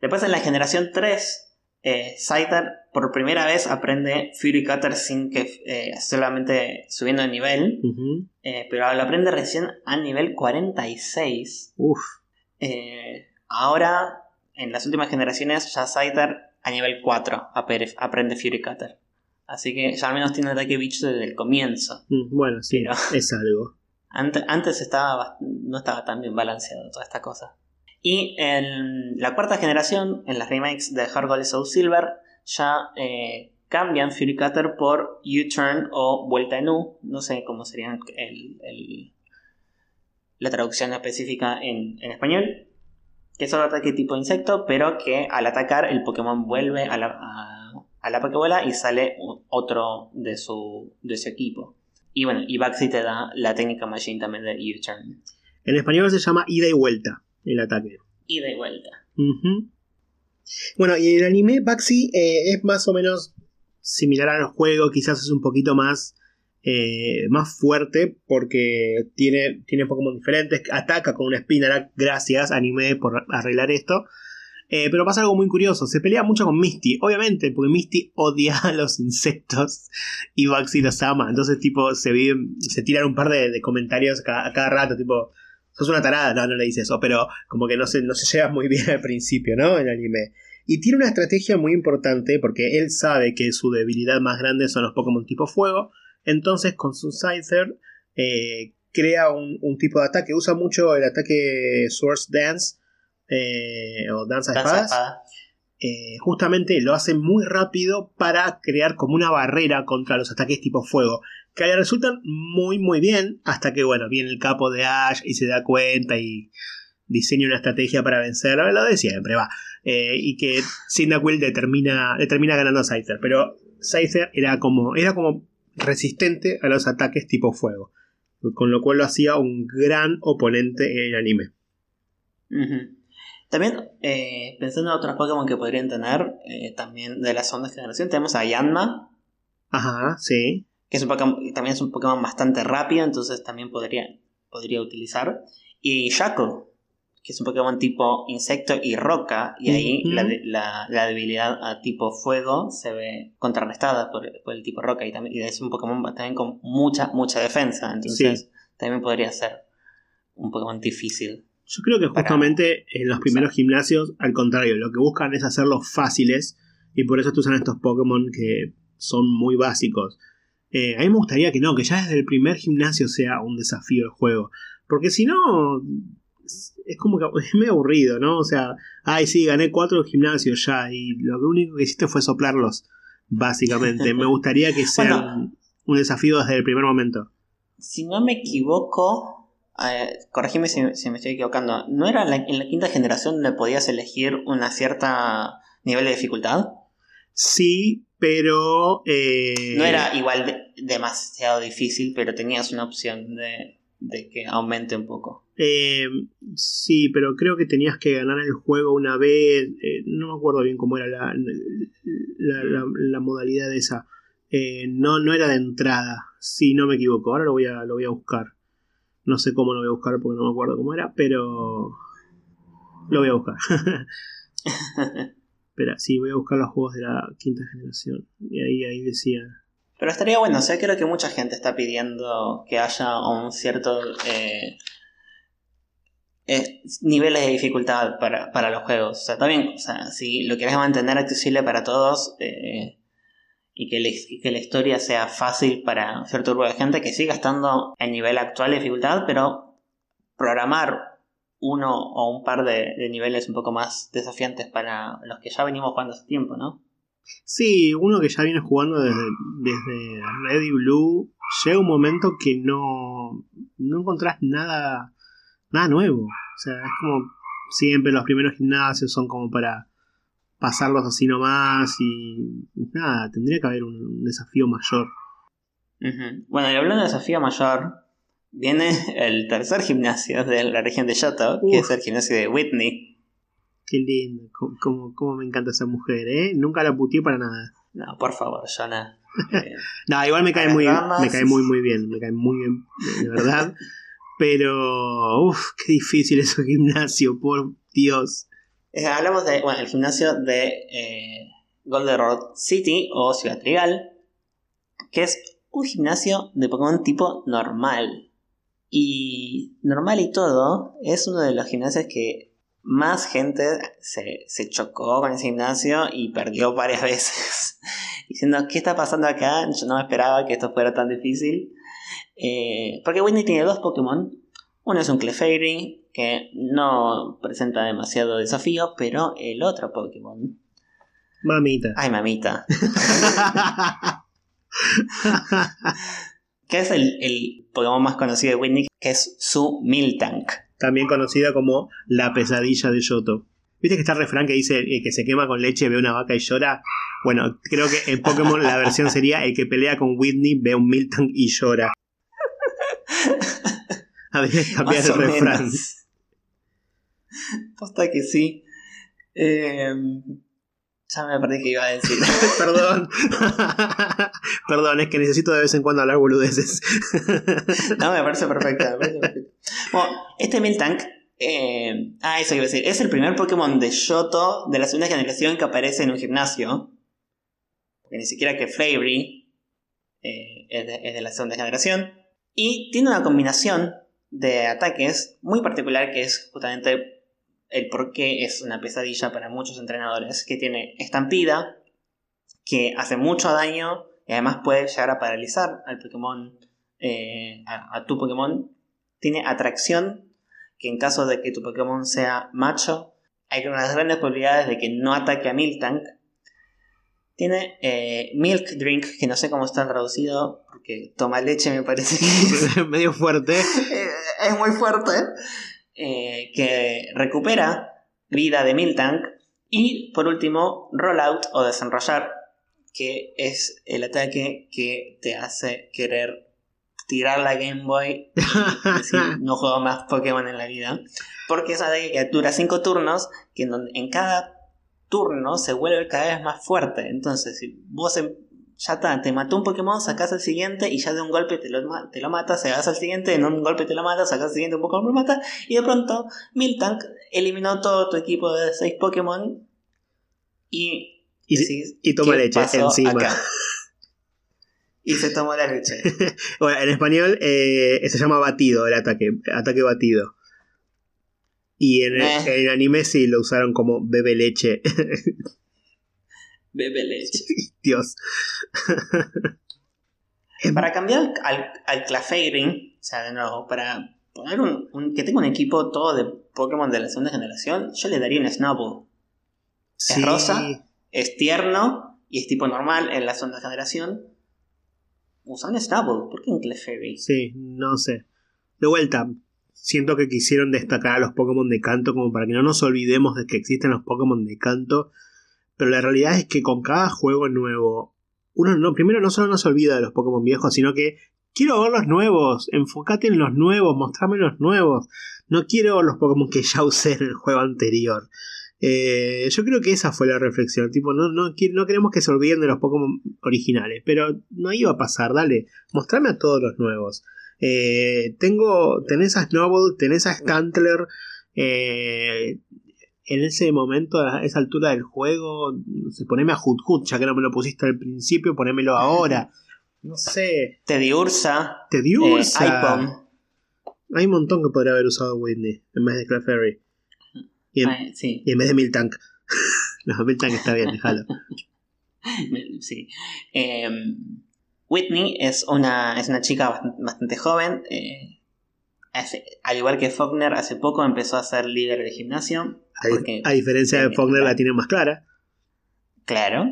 después en la generación 3, eh, Scyther por primera vez aprende Fury Cutter sin que eh, solamente subiendo de nivel, eh, pero lo aprende recién a nivel 46. Uf. Eh, ahora, en las últimas generaciones, ya Scyther a nivel 4 apere- aprende Fury Cutter. Así que ya al menos tiene ataque bicho desde el comienzo. Mm, Bueno, sí, Pero- es algo. Antes, estaba, no estaba tan bien balanceado toda esta cosa. Y en la cuarta generación, en las remakes de Heart Gold Soul Silver, ya eh, cambian Fury Cutter por U-Turn o Vuelta en U. No sé cómo sería el- la traducción específica en, en español. Que es otro ataque tipo insecto, pero que al atacar el Pokémon vuelve a la, a, a la Pokébola y sale otro de su, de su equipo. Y bueno, y Baxi te da la técnica Machine también de U-Turn. En español se llama ida y vuelta el ataque. Y de vuelta. Bueno, y el anime Baxi eh, es más o menos similar a los juegos, quizás es un poquito más, eh, más fuerte porque tiene, tiene Pokémon diferentes, ataca con una Spinarak, gracias anime por arreglar esto. Eh, pero pasa algo muy curioso, se pelea mucho con Misty, obviamente, porque Misty odia a los insectos y Baxi los ama, entonces tipo se, viven- se tiran un par de, de comentarios a cada rato, tipo, sos una tarada, no, no le dice eso, pero como que no se, no se lleva muy bien al principio, ¿no? El anime. Y tiene una estrategia muy importante porque él sabe que su debilidad más grande son los Pokémon tipo fuego. Entonces con su Scyther eh, crea un, un tipo de ataque. Usa mucho el ataque Source Dance eh, o Danza de Danza Espadas. espada. eh, justamente lo hace muy rápido para crear como una barrera contra los ataques tipo fuego. Que le resultan muy muy bien hasta que bueno, viene el capo de Ash y se da cuenta y diseña una estrategia para vencer, lo de siempre, va. Eh, y que Cyndaquil le termina, le termina ganando a Scyther. Pero Scyther era como, era como resistente a los ataques tipo fuego. Con lo cual lo hacía un gran oponente en el anime. También, eh, pensando en otros Pokémon que podrían tener, eh, también de la segunda generación, tenemos a Yanma. Ajá, sí. Que es un también es un Pokémon bastante rápido, entonces también podría, podría utilizar. Y Shaco, que es un Pokémon tipo insecto y roca, y ahí la, debilidad a tipo fuego se ve contrarrestada por, el tipo roca, y, también, es un Pokémon también con mucha, mucha defensa, entonces también podría ser un Pokémon difícil. Yo creo que justamente en los primeros gimnasios, al contrario, lo que buscan es hacerlos fáciles, y por eso usan estos Pokémon que son muy básicos. Eh, a mí me gustaría que no, que ya desde el primer gimnasio sea un desafío el juego. Porque si no, es como que es medio aburrido, ¿no? O sea, ay, sí, gané cuatro gimnasios ya y lo único que hiciste fue soplarlos, básicamente. Me gustaría que sea un, desafío desde el primer momento. Si no me equivoco, eh, corregime si, me estoy equivocando, ¿no era en la quinta generación donde podías elegir una cierta nivel de dificultad? Sí, pero... Eh, no era igual demasiado difícil, pero tenías una opción de de que aumente un poco. Eh, sí, pero creo que tenías que ganar el juego una vez. Eh, no me acuerdo bien cómo era la, la, modalidad de esa. Eh, no, no era de entrada, si no me equivoco. Ahora lo voy, a, lo voy a buscar. No sé cómo lo voy a buscar porque no me acuerdo cómo era, pero lo voy a buscar. Espera, sí, voy a buscar los juegos de la quinta generación. Y ahí, ahí decía pero estaría bueno, o sea, creo que mucha gente está pidiendo que haya un cierto eh, eh, niveles de dificultad para, los juegos. O sea, también, o sea, si lo quieres mantener accesible para todos eh, y, que que la historia sea fácil para cierto grupo de gente, que siga estando en nivel actual de dificultad, pero programar uno o un par de, de niveles un poco más desafiantes para los que ya venimos jugando hace tiempo, ¿no? Sí, uno que ya viene jugando desde, desde Red y Blue, llega un momento que no, no encontrás nada, nada nuevo. O sea, es como siempre los primeros gimnasios son como para pasarlos así nomás y nada, tendría que haber un, desafío mayor. Bueno, y hablando de desafío mayor, viene el tercer gimnasio de la región de Yoto, que es el gimnasio de Whitney. Qué lindo, cómo, me encanta esa mujer, ¿eh? Nunca la putié para nada. No, por favor, Jonah. Eh, no, igual me cae muy me cae muy muy bien, me cae muy bien, de verdad. Pero, uff, qué difícil es un gimnasio, por Dios. Eh, hablamos de, bueno, el gimnasio de eh, Golden Road City o Ciudad Trigal, que es un gimnasio de Pokémon tipo normal. Y normal y todo, es uno de los gimnasios que más gente se, chocó con ese gimnasio y perdió varias veces. Diciendo, ¿qué está pasando acá? Yo no me esperaba que esto fuera tan difícil. Eh, porque Winnie tiene dos Pokémon. Uno es un Clefairy, que no presenta demasiado desafío, pero el otro Pokémon. Mamita. Ay, mamita. que es el, el Pokémon más conocido de Winnie, que es su Miltank también conocida como la pesadilla de Yoto. ¿Viste que está el refrán que dice eh, que se quema con leche, ve una vaca y llora? Bueno, creo que en Pokémon la versión sería el que pelea con Whitney, ve un Milton y llora. Habría que cambiar el refrán. Posta que sí. Eh, ya me perdí que iba a decir. Perdón. Perdón, es que necesito de vez en cuando hablar boludeces. no, me parece perfecto. Bueno, este Miltank. Eh, ah, eso iba a decir. Es el primer Pokémon de Shoto de la segunda generación que aparece en un gimnasio. Porque ni siquiera que Flavery eh, es, es de la segunda generación. Y tiene una combinación de ataques muy particular que es justamente el por qué es una pesadilla para muchos entrenadores, que tiene estampida, que hace mucho daño y además puede llegar a paralizar al Pokémon, eh, a, tu Pokémon. Tiene atracción, que en caso de que tu Pokémon sea macho, hay unas grandes probabilidades de que no ataque a Miltank. Tiene eh, Milk Drink, que no sé cómo está traducido, porque toma leche me parece que Medio fuerte. Es muy fuerte. Eh, que recupera vida de Miltank. Y por último, Rollout o Desenrollar, que es el ataque que te hace querer tirar la Game Boy y decir, no juego más Pokémon en la vida. Porque es un ataque que dura 5 turnos, que en, donde- en cada turno se vuelve cada vez más fuerte. Entonces, si vos em- ya está, te mató un Pokémon, sacás el siguiente y ya de un golpe te lo, te lo matas, sacás al siguiente, en un golpe te lo matas, sacás al siguiente, un Pokémon lo mata, y de pronto Miltank eliminó todo tu equipo de 6 Pokémon y, Y, decís, y toma ¿qué leche encima. acá? y se tomó la leche. Bueno, en español eh, se llama batido el ataque. Ataque batido. Y en, Eh. en anime sí lo usaron como bebe leche. Bebe leche. Dios. Para cambiar al, al Clefairy, o sea, de nuevo, para poner un, un- que tenga un equipo todo de Pokémon de la segunda generación, yo le daría un Snubbull. Sí. rosa? Es tierno y es tipo normal en la segunda generación. Usa un Snubbull, ¿por qué un Clefairy? Sí, no sé. De vuelta, siento que quisieron destacar a los Pokémon de canto como para que no nos olvidemos de que existen los Pokémon de canto. Pero la realidad es que con cada juego nuevo, uno no, primero no solo no se olvida de los Pokémon viejos, sino que quiero ver los nuevos, enfócate en los nuevos, mostrame los nuevos. No quiero los Pokémon que ya usé en el juego anterior. Eh, yo creo que esa fue la reflexión. Tipo, no, no, no queremos que se olviden de los Pokémon originales, pero no iba a pasar. Dale, mostrame a todos los nuevos. Eh, tengo, tenés a Snowball, tenés a Scantler. eh, en ese momento, a esa altura del juego, no sé, poneme a Hoot Hoot, ya que no me lo pusiste al principio, ponémelo ahora. No sé, Teddy Ursa, te dio eh, Ursa. Hay un montón que podría haber usado Whitney en vez de Clefairy. Y en, Ay, sí, y en vez de Miltank. no, Miltank está bien, déjalo. sí. Eh, Whitney es una, es una chica bast- bastante joven. eh, hace- al igual que Faulkner, hace poco empezó a ser líder de gimnasio. A, Porque- a diferencia de Faulkner, la tiene más clara. Claro.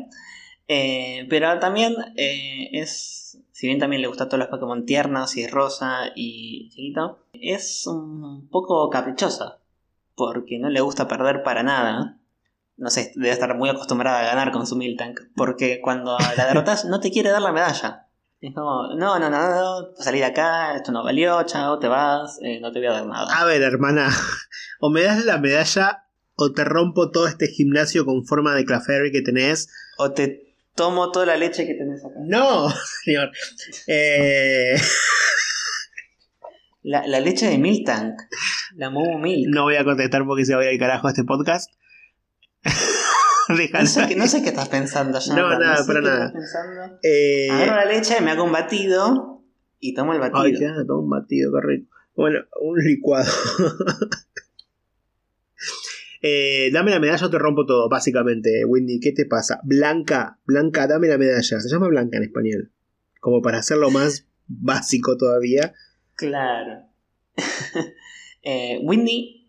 Eh, pero también eh, es. Si bien también le gusta a todos los Pokémon tiernos y es rosa y chiquito, es un poco caprichosa. Porque no le gusta perder para nada. No sé, debe estar muy acostumbrada a ganar con su Miltank. Porque cuando la derrotas, no te quiere dar la medalla. Es como, no, no, no, no, salí de acá, esto no valió, chao, te vas, eh, no te voy a dar nada. A ver, hermana, o me das la medalla o te rompo todo este gimnasio con forma de Clefairy que tenés. O te tomo toda la leche que tenés acá. No, señor. Eh, La, la leche de Miltank. La Momo Milk. no voy a contestar porque se va a ir al carajo este podcast. No sé, qué, no sé qué estás pensando ya. No, nada, sé para qué nada. Eh, Agarro la leche, me hago un batido y tomo el batido. Ay, qué gana, todo un batido, qué rico. Bueno, un licuado. Eh, dame la medalla o te rompo todo, básicamente, Windy. ¿Qué te pasa? Blanca, Blanca, dame la medalla. Se llama Blanca en español. Como para hacerlo más básico todavía. Claro. eh,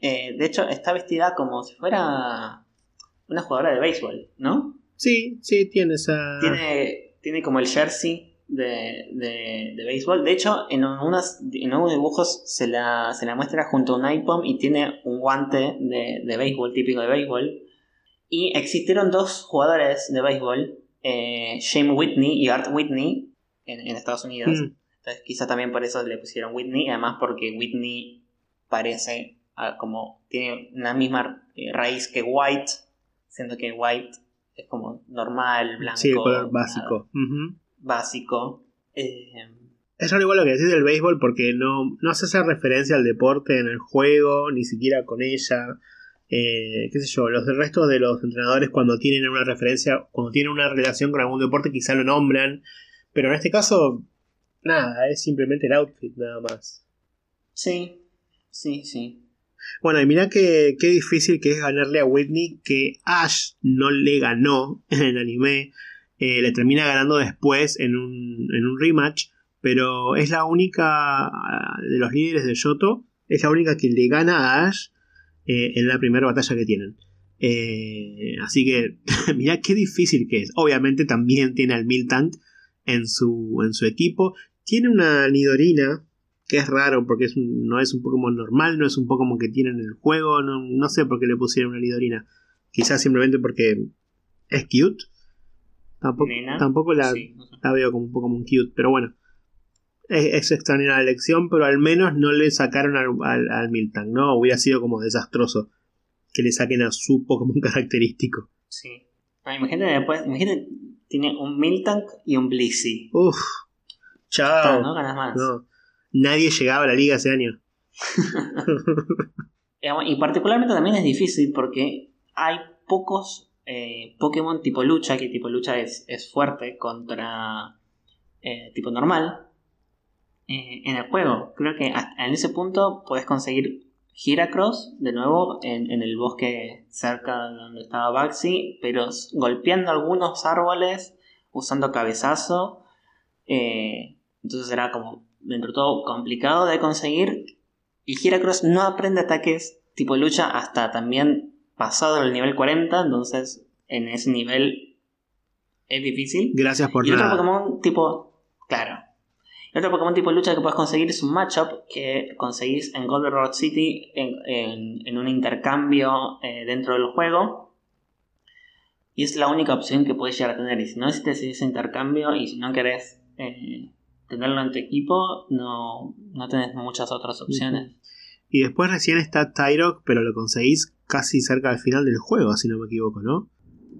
eh, de hecho, está vestida como si fuera una jugadora de béisbol, ¿no? Sí, sí, tiene esa. Tiene, tiene como el jersey de, de, de béisbol. De hecho, en unos, en unos dibujos se la, se la muestra junto a un iPhone y tiene un guante de, de béisbol, típico de béisbol. Y existieron dos jugadores de béisbol, eh, Shane Whitney y Art Whitney, en, en Estados Unidos. Mm, Entonces, quizá también por eso le pusieron Whitney, además porque Whitney parece ah, como tiene una misma eh, raíz que White, siendo que White es como normal, blanco. sí, el color básico. Ujú. Básico. Eh, Es raro igual lo que decís del béisbol porque no, no se hace referencia al deporte en el juego, ni siquiera con ella. Eh, qué sé yo, los del resto de los entrenadores cuando tienen una referencia, cuando tienen una relación con algún deporte quizá lo nombran, pero en este caso, nada, es simplemente el outfit nada más. sí, sí, sí. Bueno, y mirá que, qué difícil que es ganarle a Whitney, que Ash no le ganó en el anime, eh, le termina ganando después en un, en un rematch, pero es la única de los líderes de Yoto, es la única que le gana a Ash eh, en la primera batalla que tienen. Eh, así que mirá qué difícil que es. Obviamente también tiene al Miltank en su, en su equipo. Tiene una Nidorina, que es raro porque es no es un Pokémon normal, no es un Pokémon que tiene en el juego. No, sé por qué le pusieron una Nidorina. Quizás simplemente porque es cute. Tampoco, la, veo como un Pokémon cute, pero bueno. Es, extraña la elección, pero al menos no le sacaron al, al, Miltank, ¿no? Hubiera sido como desastroso que le saquen a su Pokémon característico. Sí. Ah, imagínate después, imagínate, tiene un Miltank y un Blissey. Uf. Chao. no ganas más. Nadie llegaba a la liga ese año. y particularmente también es difícil porque hay pocos eh, Pokémon tipo lucha, que tipo lucha es, es fuerte contra eh, tipo normal. Eh, en el juego, creo que en ese punto puedes conseguir Giracross, de nuevo, en, el bosque cerca de donde estaba Baxi, pero golpeando algunos árboles, usando cabezazo. Entonces era como, dentro de todo, complicado de conseguir. Y Giracross no aprende ataques tipo lucha hasta también pasado el nivel 40, entonces en ese nivel es difícil. Gracias por y otro Pokémon tipo, claro, el otro Pokémon tipo lucha que puedes conseguir es un matchup que conseguís en Golden Road City en, un intercambio eh, dentro del juego. Y es la única opción que puedes llegar a tener. Y si no necesitas ese intercambio y si no querés eh, tenerlo en tu equipo, no, no tenés muchas otras opciones. Y después recién está Tyrok, pero lo conseguís casi cerca del final del juego, si no me equivoco, ¿no?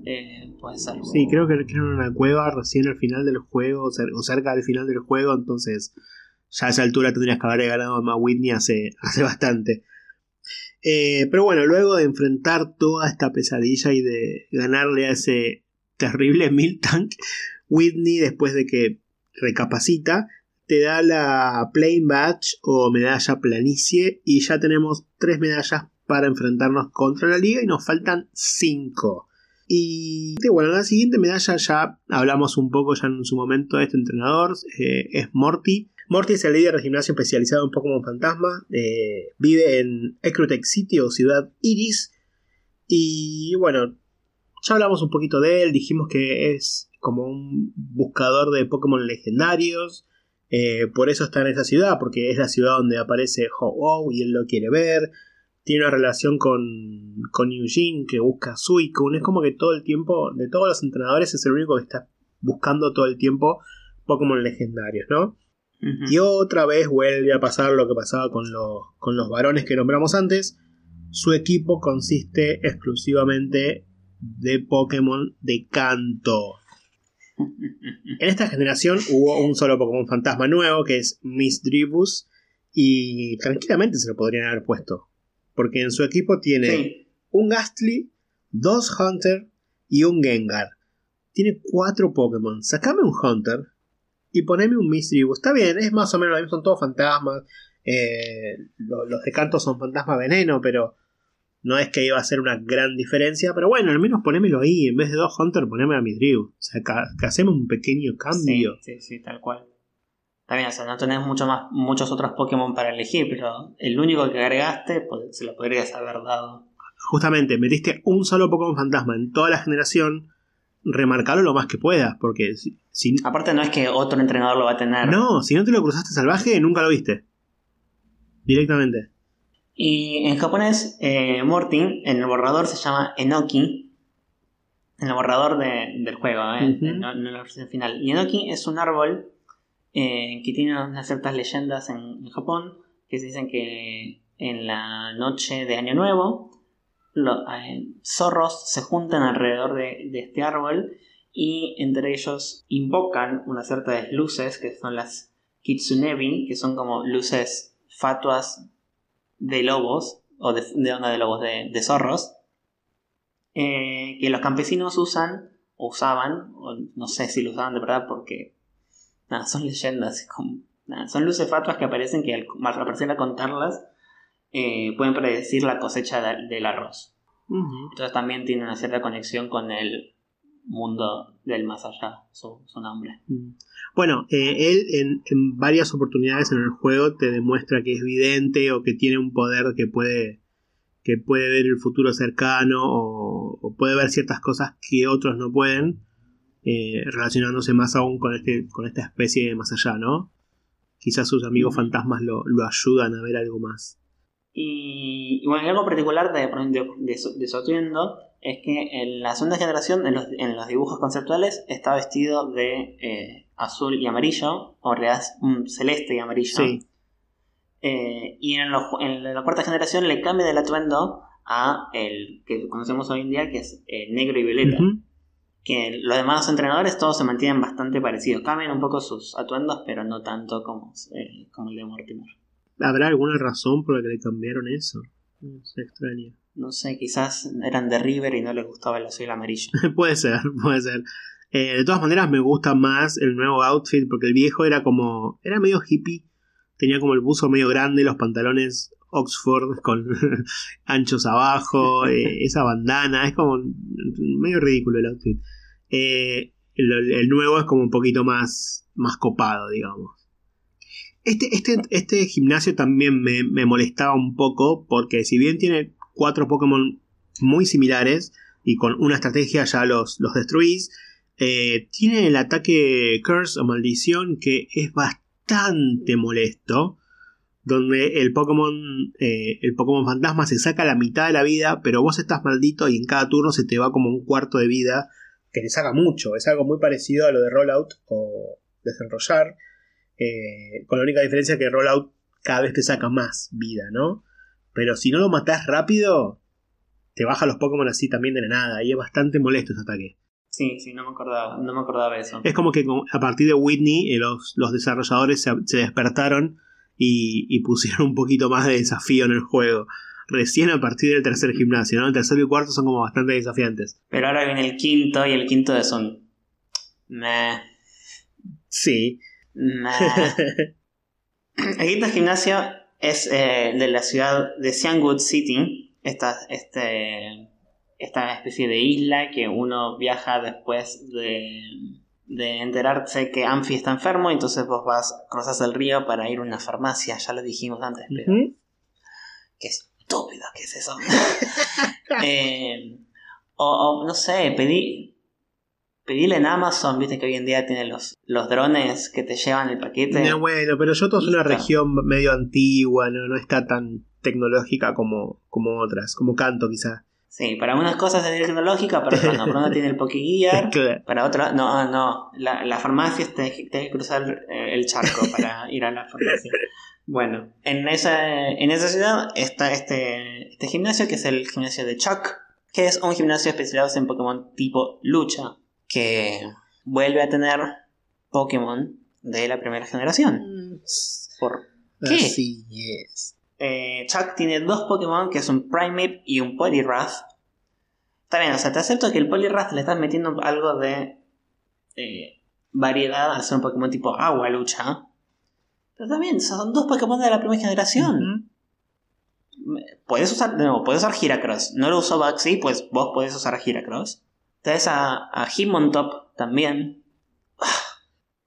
Eh, puede ser. Sí, creo que era una cueva recién al final del juego, o cerca del final del juego, entonces ya a esa altura tendrías que haber ganado a Whitney hace, hace bastante. Eh, pero bueno, luego de enfrentar toda esta pesadilla y de ganarle a ese terrible Miltank, Whitney, después de que recapacita, te da la Plain Badge o medalla planicie y ya tenemos tres medallas para enfrentarnos contra la liga y nos faltan cinco. Y bueno, la siguiente medalla ya hablamos un poco ya en su momento de este entrenador, eh, es Morty. Morty es el líder de gimnasio especializado en Pokémon Fantasma, eh, vive en Ecrotech City o Ciudad Iris. Y bueno, ya hablamos un poquito de él, dijimos que es como un buscador de Pokémon legendarios. Eh, por eso está en esa ciudad, porque es la ciudad donde aparece Ho-Oh y él lo quiere ver tiene una relación con, con Eugene que busca a Suicune. Es como que todo el tiempo, de todos los entrenadores, es el único que está buscando todo el tiempo Pokémon legendarios, ¿no? Y otra vez vuelve a pasar lo que pasaba con los, con los varones que nombramos antes. Su equipo consiste exclusivamente de Pokémon de canto. En esta generación hubo un solo Pokémon fantasma nuevo que es Miss Dribus y tranquilamente se lo podrían haber puesto. Porque en su equipo tiene un Gastly, dos Hunter y un Gengar. Tiene cuatro Pokémon. Sacame un Hunter y poneme un Misdreavus. Está bien, es más o menos lo mismo, son todos fantasmas. Eh, los de canto son fantasma veneno, pero no es que iba a ser una gran diferencia. Pero bueno, al menos ponémelo ahí. En vez de dos Hunter, poneme a Misdreavus. O sea, que, hacemos un pequeño cambio. Sí, sí, sí, tal cual. También, o sea, no tenés mucho más, muchos otros Pokémon para elegir, pero el único que agregaste pues, se lo podrías haber dado. Justamente, metiste un solo Pokémon fantasma en toda la generación, remarcalo lo más que puedas, porque si, Aparte no es que otro entrenador lo va a tener. No, si no te lo cruzaste salvaje, nunca lo viste. Directamente. Y en japonés, eh, Morty, en el borrador se llama Enoki. En el borrador del juego, ¿eh? en la versión final. Y Enoki es un árbol eh, que tiene unas ciertas leyendas en, Japón que se dicen que en la noche de Año Nuevo los eh, zorros se juntan alrededor de, este árbol y entre ellos invocan unas ciertas luces que son las Kitsunebi, que son como luces fatuas de lobos, o de, de, de lobos, de, zorros, eh, que los campesinos usan, o usaban, o no sé si lo usaban de verdad porque Nada, son leyendas. son luces fatuas que aparecen que al, aparecer a contarlas eh, pueden predecir la cosecha del arroz. Entonces también tiene una cierta conexión con el mundo del más allá, su, nombre. Bueno, eh, él en, en, varias oportunidades en el juego te demuestra que es vidente o que tiene un poder que puede que puede ver el futuro cercano o, puede ver ciertas cosas que otros no pueden, eh, relacionándose más aún con, este, con esta especie de más allá, ¿no? Quizás sus amigos fantasmas lo, ayudan a ver algo más. Y, bueno, algo particular de, de, de, es que en la segunda generación, en los, en los dibujos conceptuales, está vestido de eh, azul y amarillo, o en realidad celeste y amarillo. Sí. Eh, y en, la cuarta generación le cambia el atuendo a el que conocemos hoy en día, que es eh, negro y violeta. Que los demás entrenadores todos se mantienen bastante parecidos. Cambian un poco sus atuendos, pero no tanto como, eh, como el de Mortimer. ¿Habrá alguna razón por la que le cambiaron eso? Se extraña. No sé, quizás eran de River y no les gustaba el azul y el amarillo. puede ser, puede ser. de todas maneras me gusta más el nuevo outfit porque el viejo era como... Era medio hippie tenía como el buzo medio grande, los pantalones Oxford con anchos abajo, eh, esa bandana, es como medio ridículo el outfit. Eh, el, nuevo es como un poquito más, más copado, digamos. Este, este, este gimnasio también me, molestaba un poco porque si bien tiene cuatro Pokémon muy similares y con una estrategia ya los, los destruís, eh, tiene el ataque Curse o Maldición que es bastante molesto. Donde el Pokémon, eh, el Pokémon fantasma se saca la mitad de la vida, pero vos estás maldito y en cada turno se te va como un cuarto de vida, que te saca mucho. Es algo muy parecido a lo de Rollout o desenrollar, eh, con la única diferencia que Rollout cada vez te saca más vida, ¿no? Pero si no lo matás rápido, te baja los Pokémon así también de la nada, y es bastante molesto ese ataque. Sí, sí, no me acordaba, no me acordaba de eso. Es como que a partir de Whitney eh, los, los, desarrolladores se, despertaron y, pusieron un poquito más de desafío en el juego. Recién a partir del tercer gimnasio, ¿no? El tercero y cuarto son como bastante desafiantes. Pero ahora viene el quinto y el quinto de son... Meh. Sí. Meh. el quinto gimnasio es eh, de la ciudad de Xiangwood City. Esta, este esta especie de isla que uno viaja después de, de enterarse que Amphi está enfermo, entonces vos vas, cruzas el río para ir a una farmacia, ya lo dijimos antes, pero... Qué estúpido que es eso. Eh, o, no sé, pedí, pedirle en Amazon, viste que hoy en día tiene los, los drones que te llevan el paquete. No, bueno, pero Yoto es una región medio antigua, no, no está tan tecnológica como, como otras, como Canto quizás. Sí, para unas cosas es tecnológica, para otras no. Para una tiene el Pokegear, para otra, no, no. La, la farmacia tiene que cruzar eh, el charco para ir a la farmacia. Bueno, en esa, en esa ciudad está este, este gimnasio que es el gimnasio de Chuck, que es un gimnasio especializado en Pokémon tipo lucha, que vuelve a tener Pokémon de la primera generación. Mm. ¿Por qué? Así es. Eh, Chuck tiene dos Pokémon que son Primeape y un Poliwrath. Está bien, o sea, te acepto que el Poliwrath le estás metiendo algo de eh, variedad al ser un Pokémon tipo agua lucha. Pero también son dos Pokémon de la primera generación. Puedes usar, no, puedes usar Heracross. No lo usó Baxi, pues vos podés usar Heracross. Tenés a, a también.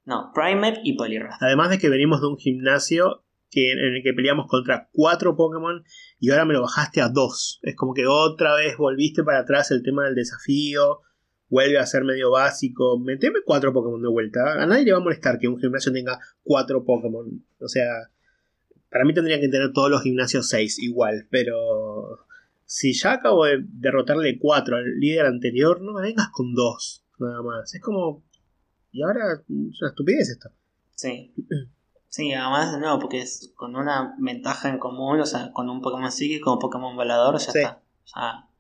No, Primeape y Poliwrath. Además de que venimos de un gimnasio en el que peleamos contra cuatro Pokémon y ahora me lo bajaste a dos. Es como que otra vez volviste para atrás el tema del desafío, vuelve a ser medio básico. Meteme cuatro Pokémon de vuelta. A nadie le va a molestar que un gimnasio tenga cuatro Pokémon. O sea, para mí tendrían que tener todos los gimnasios seis igual, pero si ya acabo de derrotarle cuatro al líder anterior, no me vengas con dos, nada más. Es como... Y ahora es una estupidez esto. Sí. Sí, además, no, porque es con una ventaja en común, o sea, con un Pokémon psíquico como Pokémon volador, ya está.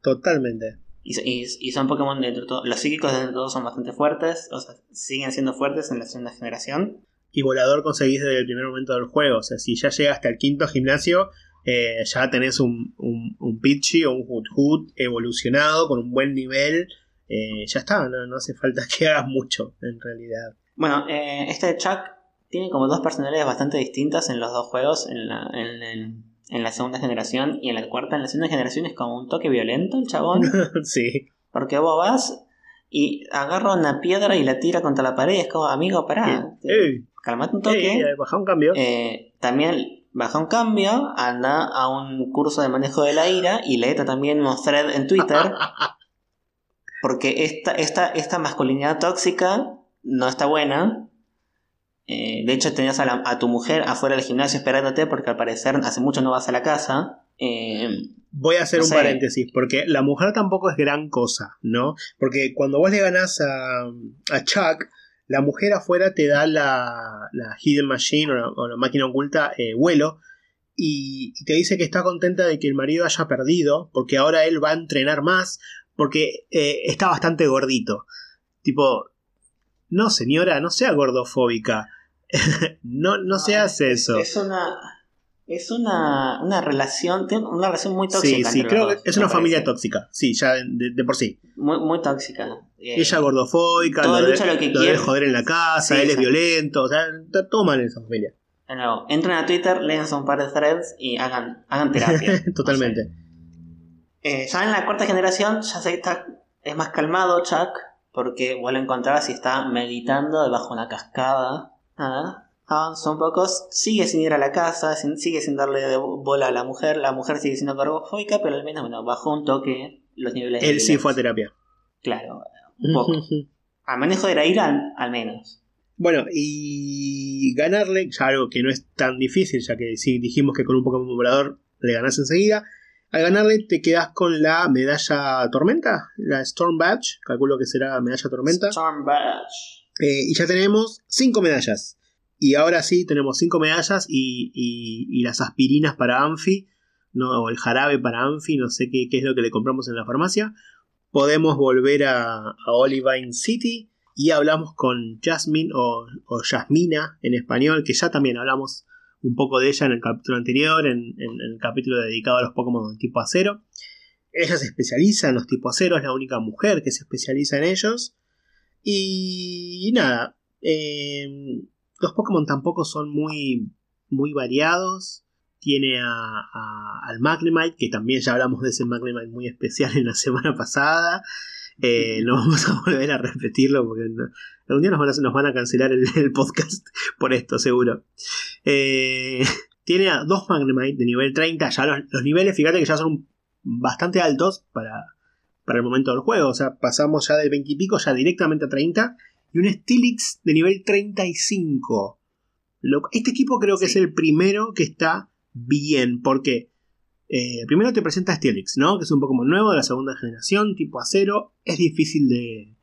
Totalmente. Y, y, son Pokémon dentro de todo. Los psíquicos dentro de todo son bastante fuertes, o sea, siguen siendo fuertes en la segunda generación. Y volador conseguís desde el primer momento del juego, o sea, si ya llegaste al quinto gimnasio, eh, ya tenés un, un, un Pidgey o un Hoot Hoot evolucionado con un buen nivel. Eh, ya está, no, no, hace falta que hagas mucho en realidad. Bueno, eh, este Chuck tiene como dos personalidades bastante distintas en los dos juegos, en la, en, la segunda generación y en la cuarta. En la segunda generación es como un toque violento el chabón. sí. Porque vos vas y agarra una piedra y la tira contra la pared es como, amigo, pará. Calmate un toque. baja un cambio. Eh, también baja un cambio, anda a un curso de manejo de la ira y leeta también un thread en Twitter. Porque esta, esta, esta masculinidad tóxica no está buena. Eh, de hecho, tenías a, tu mujer afuera del gimnasio esperándote porque al parecer hace mucho no vas a la casa. Eh, Voy a hacer un paréntesis, porque la mujer tampoco es gran cosa, ¿no? Porque cuando vos le ganás a, a Chuck, la mujer afuera te da la, la Hidden Machine o la, máquina oculta eh, vuelo y, te dice que está contenta de que el marido haya perdido porque ahora él va a entrenar más porque eh, está bastante gordito. Tipo, no señora, no sea gordofóbica. no, no, se hace eso. Es una es una, una relación, una relación muy tóxica. Sí, sí, creo que es una familia tóxica, sí, ya de, por sí. Muy, muy tóxica. Eh, Ella gordofóbica, todo lo, lucha lo que quiere. joder en la casa, él es violento, o sea, todo mal en esa familia. No, entren a Twitter, lean un par de threads y hagan, hagan terapia. Totalmente. eh, ya en la cuarta generación ya se está, es más calmado Chuck, porque vuelve a encontrar si está meditando debajo de una cascada. Nada son pocos, sigue sin ir a la casa, sigue sin darle de bola a la mujer, la mujer sigue siendo gordofóbica, pero al menos bueno, bajó un toque los niveles Él sí fue a terapia. Claro, un poco. al manejo de la ira, al menos. Bueno, y ganarle, ya algo que no es tan difícil, ya que sí dijimos que con un Pokémon volador le ganas enseguida. Al ganarle te quedas con la medalla tormenta, la Storm Badge, calculo que será medalla tormenta. Storm Badge. Eh, y ya tenemos cinco medallas. Y ahora sí, tenemos cinco medallas y, las aspirinas para Anfi, ¿no? o el jarabe para Anfi, no sé qué, es lo que le compramos en la farmacia. Podemos volver a, a Olivine City y hablamos con Jasmine o, o, Jasmina en español, que ya también hablamos un poco de ella en el capítulo anterior, en, el capítulo dedicado a los Pokémon tipo acero. Ella se especializa en los tipo acero, es la única mujer que se especializa en ellos. Y, nada, eh, los Pokémon tampoco son muy, muy variados. Tiene a, al Magnemite, que también ya hablamos de ese Magnemite muy especial en la semana pasada. Eh, no vamos a volver a repetirlo porque algún día nos van a, nos van a cancelar el, podcast por esto, seguro. Eh, tiene a dos Magnemite de nivel 30. Ya los, niveles, fíjate que ya son bastante altos para, para el momento del juego. O sea, pasamos ya del 20 y pico ya directamente a 30 y un Stilix de nivel 35. Este equipo creo que es el primero que está bien, porque eh, primero te presenta Stilix, ¿no? Que es un Pokémon nuevo de la segunda generación, tipo acero, es difícil de,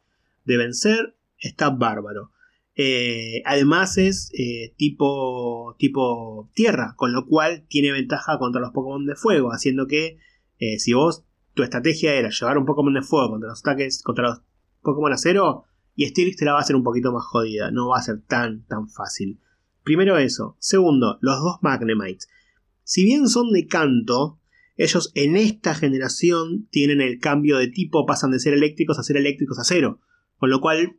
vencer, está bárbaro. Eh, además es eh, tipo, tipo tierra, con lo cual tiene ventaja contra los Pokémon de fuego, haciendo que si vos tu estrategia era llevar un Pokémon de fuego contra los ataques, contra los Pokémon acero, y Stilix te la va a hacer un poquito más jodida, no va a ser tan, tan fácil. Primero eso. Segundo, los dos Magnemites. Si bien son de canto, ellos en esta generación tienen el cambio de tipo, pasan de ser eléctricos a ser eléctricos a cero. Con lo cual,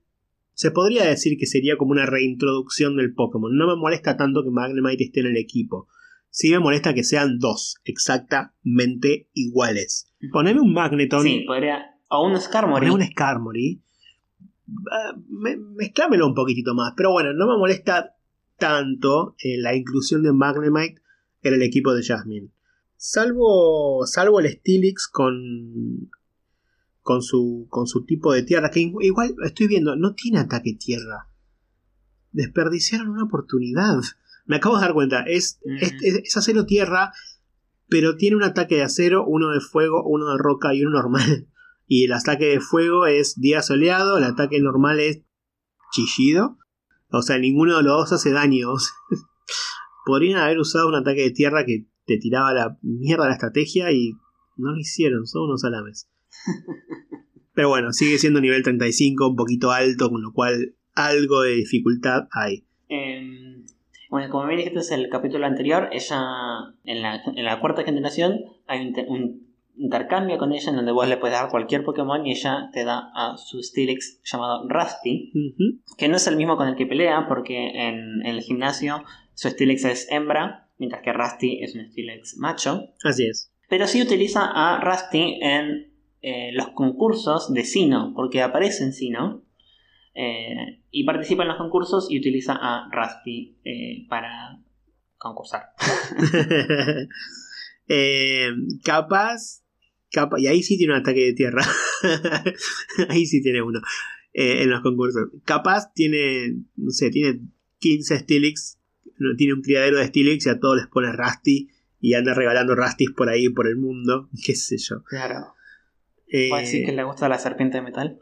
se podría decir que sería como una reintroducción del Pokémon. No me molesta tanto que Magnemite esté en el equipo. Sí me molesta que sean dos, exactamente iguales. Poneme un Magneton. Sí, podría. O un Skarmory. un Skarmory Ah, mezclámelo un poquitito más. Pero bueno, no me molesta tanto eh, la inclusión de Magnemite en el equipo de Jasmine. Salvo, salvo el Stilix con, con, su, con su tipo de tierra, que igual estoy viendo, no tiene ataque tierra. Desperdiciaron una oportunidad. Me acabo de dar cuenta, es, es, es acero tierra, pero tiene un ataque de acero, uno de fuego, uno de roca y uno normal. Y el ataque de fuego es día soleado, el ataque normal es chillido. O sea, ninguno de los dos hace daño. Podrían haber usado un ataque de tierra que te tiraba la mierda la estrategia y no lo hicieron, son unos alames. Pero bueno, sigue siendo nivel 35, un poquito alto, con lo cual algo de dificultad hay. Em, bueno, como bien dijiste en el capítulo anterior, ella en la, en la cuarta generación hay un intercambia con ella en donde vos le puedes dar cualquier Pokémon y ella te da a su Steelix llamado Rusty, que no es el mismo con el que pelea porque en, el gimnasio su Steelix es hembra, mientras que Rusty es un Steelix macho. Así es. Pero sí utiliza a Rusty en eh, los concursos de Sino, porque aparece en Sino. Eh, y participa en los concursos y utiliza a Rusty eh, para concursar. Eh, capaz, capaz, y ahí sí tiene un ataque de tierra. ahí sí tiene uno. en los concursos. Capaz tiene, no sé, tiene 15 Stilix, tiene un criadero de Stilix y a todos les pone Rusty y anda regalando Rustys por ahí, por el mundo, qué sé yo. Claro. ¿Puedo decir que le gusta la serpiente de metal?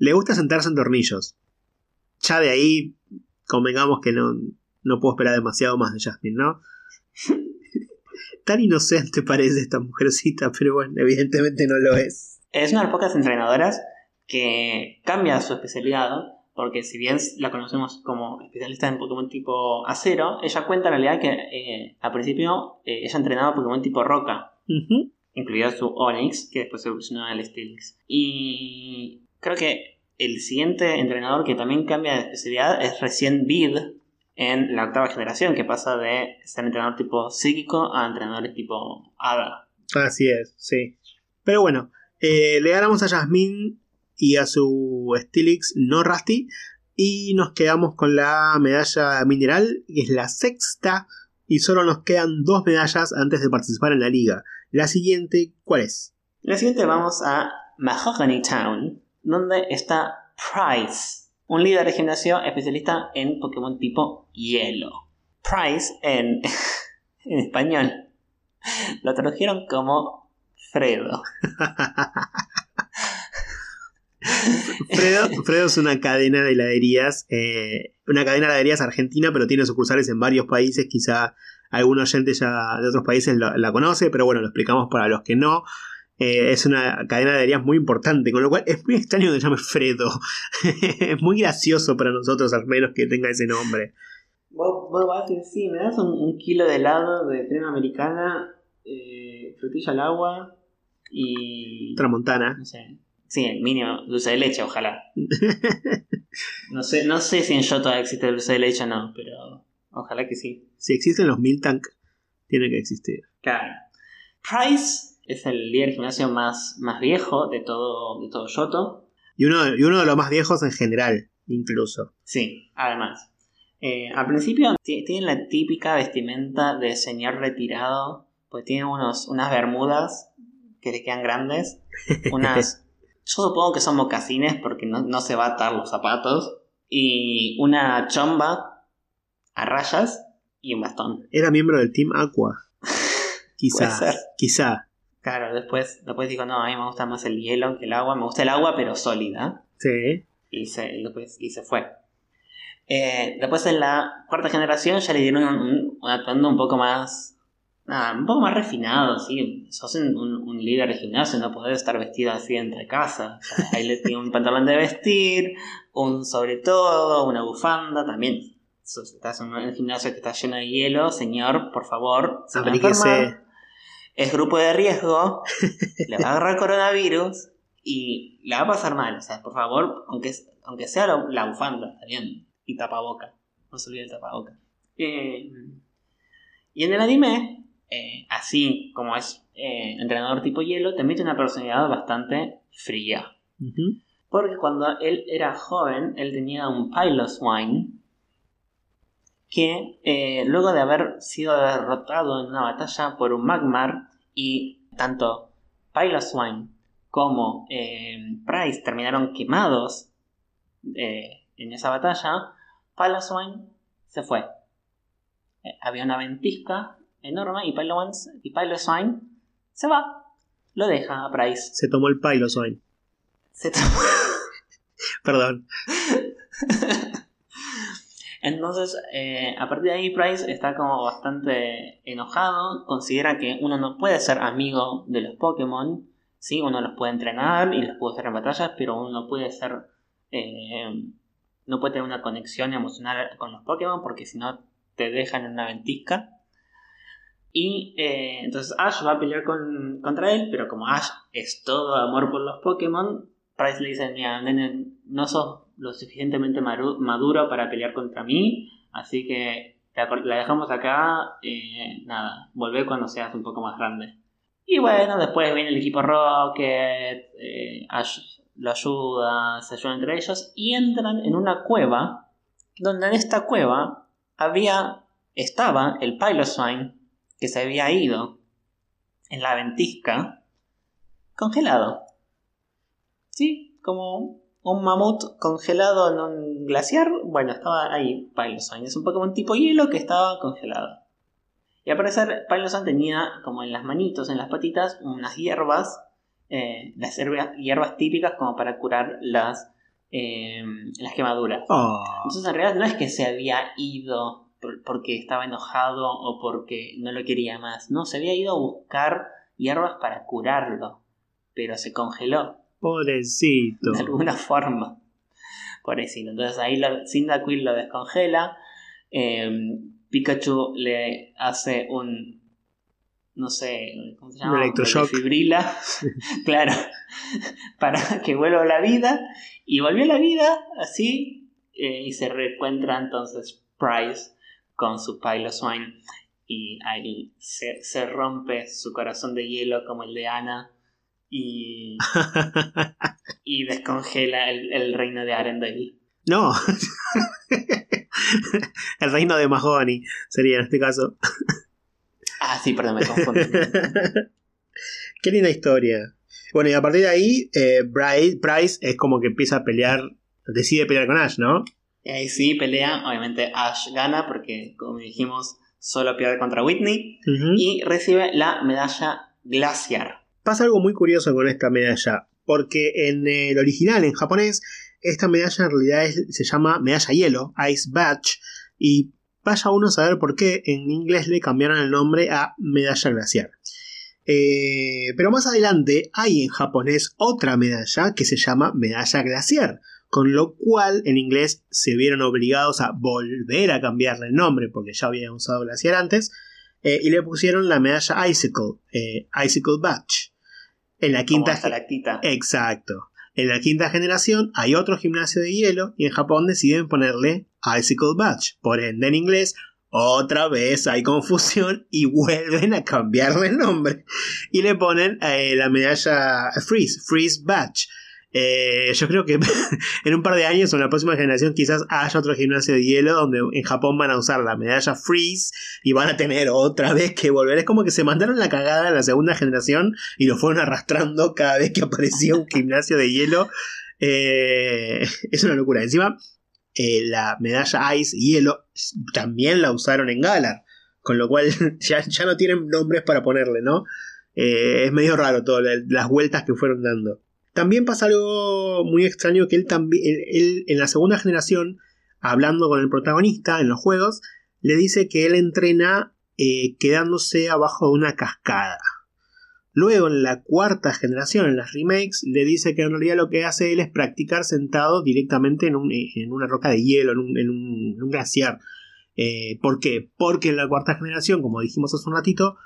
Le gusta sentarse en tornillos. Ya de ahí, convengamos que no, no puedo esperar demasiado más de Jasmine, ¿no? Tan inocente parece esta mujercita, pero bueno, evidentemente no lo es. Es una de las pocas entrenadoras que cambia su especialidad, porque si bien la conocemos como especialista en Pokémon tipo acero, ella cuenta en realidad que eh, al principio eh, ella entrenaba Pokémon tipo roca, Ujú. incluido su Onix, que después evolucionó al Steelix. Y creo que el siguiente entrenador que también cambia de especialidad es recién Bid en la octava generación, que pasa de ser entrenador tipo psíquico a entrenadores tipo hada. Así es, sí. Pero bueno, eh, le ganamos a Jasmine y a su Stilix no Rusty. Y nos quedamos con la medalla mineral, que es la sexta. Y solo nos quedan dos medallas antes de participar en la liga. La siguiente, ¿cuál es? La siguiente vamos a Mahogany Town, donde está Price, un líder de gimnasio especialista en Pokémon tipo hielo. Price en, en español lo tradujeron como Fredo. Fredo, Fredo es una cadena de heladerías, eh, una cadena de heladerías argentina, pero tiene sucursales en varios países. Quizá algún oyente ya de otros países la conoce, pero bueno, lo explicamos para los que no. Eh, es una cadena de heladerías muy importante, con lo cual es muy extraño que se llame Fredo. es muy gracioso para nosotros, al menos, que tenga ese nombre. Vos, vos vas a decir, sí, me das un, un kilo de helado de crema americana, eh, frutilla al agua y... Tramontana. No sé. Sí, mínimo, dulce de leche, ojalá. No sé, no sé si en Yoto existe dulce de leche o no, pero ojalá que sí. Si existen los Miltank, tiene que existir. Claro. Price es el líder gimnasio más, más viejo de todo, de todo Yoto. Y uno, y uno de los más viejos en general, incluso. Sí, además. Eh, al principio ti- tiene la típica vestimenta de señor retirado, pues tiene unos, unas bermudas que le quedan grandes, unas... Yo supongo que son mocasines porque no, no se va a atar los zapatos, y una chomba a rayas y un bastón. Era miembro del Team Aqua. Quizá. Quizá. Claro, después, después digo, no, a mí me gusta más el hielo que el agua, me gusta el agua pero sólida. Sí. y se, y después- y se fue. Eh, después en la cuarta generación ya le dieron un, un- un atuendo un poco más. nada, un poco más refinado, ¿sí? Sos un, un- líder de gimnasio, no podés estar vestido así entre casa. O sea, ahí le tiene un pantalón de vestir, un sobre todo, una bufanda, también. Sos- Estás en un gimnasio que está lleno de hielo, señor, por favor, se Abríguese. Es grupo de riesgo, le va a agarrar coronavirus y le va a pasar mal. O sea, por favor, aunque, aunque sea la, la bufanda, está bien. Y tapaboca. No se olvide el tapaboca. Eh, y en el anime, eh, así como es eh, entrenador tipo hielo, también tiene una personalidad bastante fría. Porque cuando él era joven, él tenía un Piloswine que eh, luego de haber sido derrotado en una batalla por un Magmar y tanto Piloswine como eh, Price terminaron quemados eh, en esa batalla, Piloswine se fue. Había una ventisca enorme y Piloswine, y Piloswine se va. Lo deja a Price. Se tomó el Piloswine. Se tomó- Perdón. Entonces, eh, a partir de ahí, Price está como bastante enojado. Considera que uno no puede ser amigo de los Pokémon. Sí, uno los puede entrenar y los puede hacer en batallas, pero uno no puede ser. eh, no puede tener una conexión emocional con los Pokémon porque si no te dejan en una ventisca. Y eh, entonces Ash va a pelear con- contra él, pero como Ash es todo amor por los Pokémon, Price le dice, mira, nene, no sos lo suficientemente maduro para pelear contra mí, así que la, dejamos acá, eh, nada, volvé cuando seas un poco más grande. Y bueno, después viene el equipo Rocket, eh, lo ayuda, se ayudan entre ellos y entran en una cueva, donde en esta cueva había, estaba el Piloswine que se había ido en la ventisca congelado. ¿Sí? Como un mamut congelado en un glaciar. Bueno, estaba ahí Piloswine. Es un Pokémon tipo hielo que estaba congelado. Y al parecer Piloswine tenía como en las manitos, en las patitas, unas hierbas. eh, las hierbas, hierbas típicas como para curar las, eh, las quemaduras. Oh. Entonces en realidad no es que se había ido por- porque estaba enojado o porque no lo quería más. No, se había ido a buscar hierbas para curarlo. Pero se congeló Pobrecito. de alguna forma. Pobrecito. Entonces ahí lo, Cyndaquil lo descongela. eh, Pikachu le hace un. No sé, ¿cómo se llama? Un electroshock. Le fibrila. claro. Para que vuelva a la vida. Y volvió a la vida así. eh, y se reencuentra entonces Price con su Piloswine. Y ahí se, se rompe su corazón de hielo como el de Ana. Y y descongela el, el reino de Arendelle. no. El reino de Mahoney sería en este caso. Ah, sí, perdón, me confundí. Qué linda historia. Bueno, y a partir de ahí, eh, Price es como que empieza a pelear, decide pelear con Ash, ¿no? y ahí sí pelea, obviamente Ash gana porque, como dijimos, solo pierde contra Whitney y recibe la medalla Glaciar. Pasa algo muy curioso con esta medalla, porque en el original, en japonés, esta medalla en realidad se llama medalla hielo, Ice Badge, y vaya uno a saber por qué en inglés le cambiaron el nombre a medalla glaciar. Eh, pero más adelante hay en japonés otra medalla que se llama medalla glaciar, con lo cual en inglés se vieron obligados a volver a cambiarle el nombre porque ya habían usado glaciar antes eh, y le pusieron la medalla Icicle, eh, Icicle Badge. En la quinta. Exacto. En la quinta generación hay otro gimnasio de hielo y en Japón deciden ponerle Icicle Badge. Por ende, en inglés, otra vez hay confusión y vuelven a cambiarle el nombre. Y le ponen eh, la medalla Freeze, Freeze Badge. Eh, yo creo que en un par de años o en la próxima generación quizás haya otro gimnasio de hielo donde en Japón van a usar la medalla Freeze y van a tener otra vez que volver. Es como que se mandaron la cagada en la segunda generación y lo fueron arrastrando cada vez que aparecía un gimnasio de hielo. Eh, es una locura. Encima, eh, la medalla Ice Hielo también la usaron en Galar. Con lo cual ya, ya no tienen nombres para ponerle, ¿no? Es medio raro todo, la- las vueltas que fueron dando. También pasa algo muy extraño que él también, él- en la segunda generación, hablando con el protagonista en los juegos, le dice que él entrena eh, quedándose abajo de una cascada. Luego en la cuarta generación, en las remakes, le dice que en realidad lo que hace él es practicar sentado directamente en, en una roca de hielo, en un glaciar. Eh, ¿Por qué? Porque en la cuarta generación, como dijimos hace un ratito,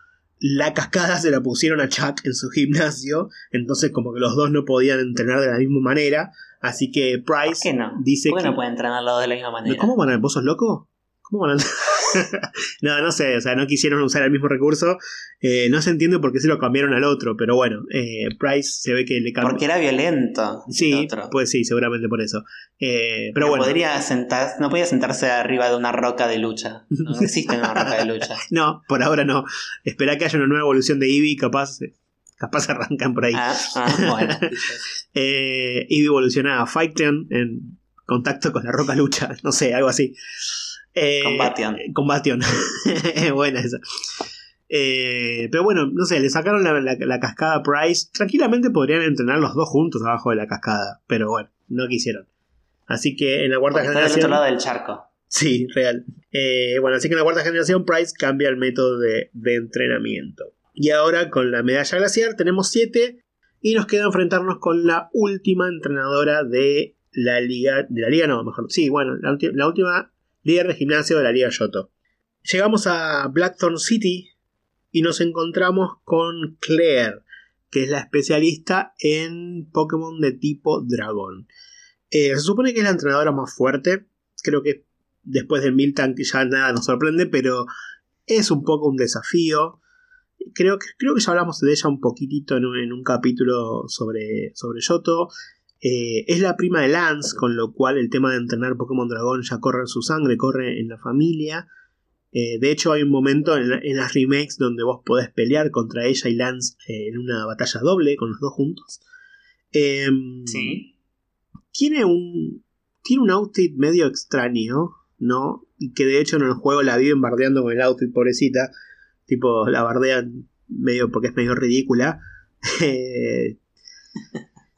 la cascada se la pusieron a Chuck en su gimnasio, entonces como que los dos no podían entrenar de la misma manera, así que ¿Por Price qué no? dice ¿Por qué que... no pueden entrenar los dos de la misma manera? ¿Cómo van a... ¿Vos sos loco? ¿Cómo van a... no, no sé, o sea, no quisieron usar el mismo recurso. Eh, no se entiende por qué se lo cambiaron al otro, pero bueno, eh, Price se ve que le cambió. Porque era violento. Sí, otro. pues sí, seguramente por eso. Eh, pero no bueno, Podría sentar, no podía sentarse arriba de una roca de lucha. No existe una roca de lucha. no, por ahora no. Espera que haya una nueva evolución de Eevee, capaz, capaz arrancan por ahí. Ah, ah, bueno. Eh, Eevee evoluciona a Fighten en contacto con la roca lucha, no sé, algo así. Eh, Combation. Combation. Buena esa. Eh, pero bueno, no sé, le sacaron la, la- la cascada Price. Tranquilamente podrían entrenar los dos juntos abajo de la cascada. Pero bueno, no quisieron. Así que en la cuarta Porque está del generación. otro lado del charco. Sí, real. Eh, bueno, así que en la cuarta generación Price cambia el método de, de entrenamiento. Y ahora con la medalla glaciar tenemos 7 y nos queda enfrentarnos con la última entrenadora de la liga, de la liga no, mejor, sí, bueno, la, ulti- la última líder de gimnasio de la liga Yoto. Llegamos a Blackthorn City y nos encontramos con Claire, que es la especialista en Pokémon de tipo dragón. Eh, se supone que es la entrenadora más fuerte, creo que después del Miltank ya nada nos sorprende, pero es un poco un desafío. Creo que, creo que ya hablamos de ella un poquitito en un, capítulo sobre, sobre Yoto. Eh, es la prima de Lance, con lo cual el tema de entrenar Pokémon Dragón ya corre en su sangre, corre en la familia. Eh, de hecho, hay un momento en, las remakes donde vos podés pelear contra ella y Lance eh, en una batalla doble con los dos juntos. Em, sí. Tiene un, tiene un outfit medio extraño, ¿no? Y que de hecho en el juego la viven bardeando con el outfit, pobrecita. Tipo, la bardean medio porque es medio ridícula.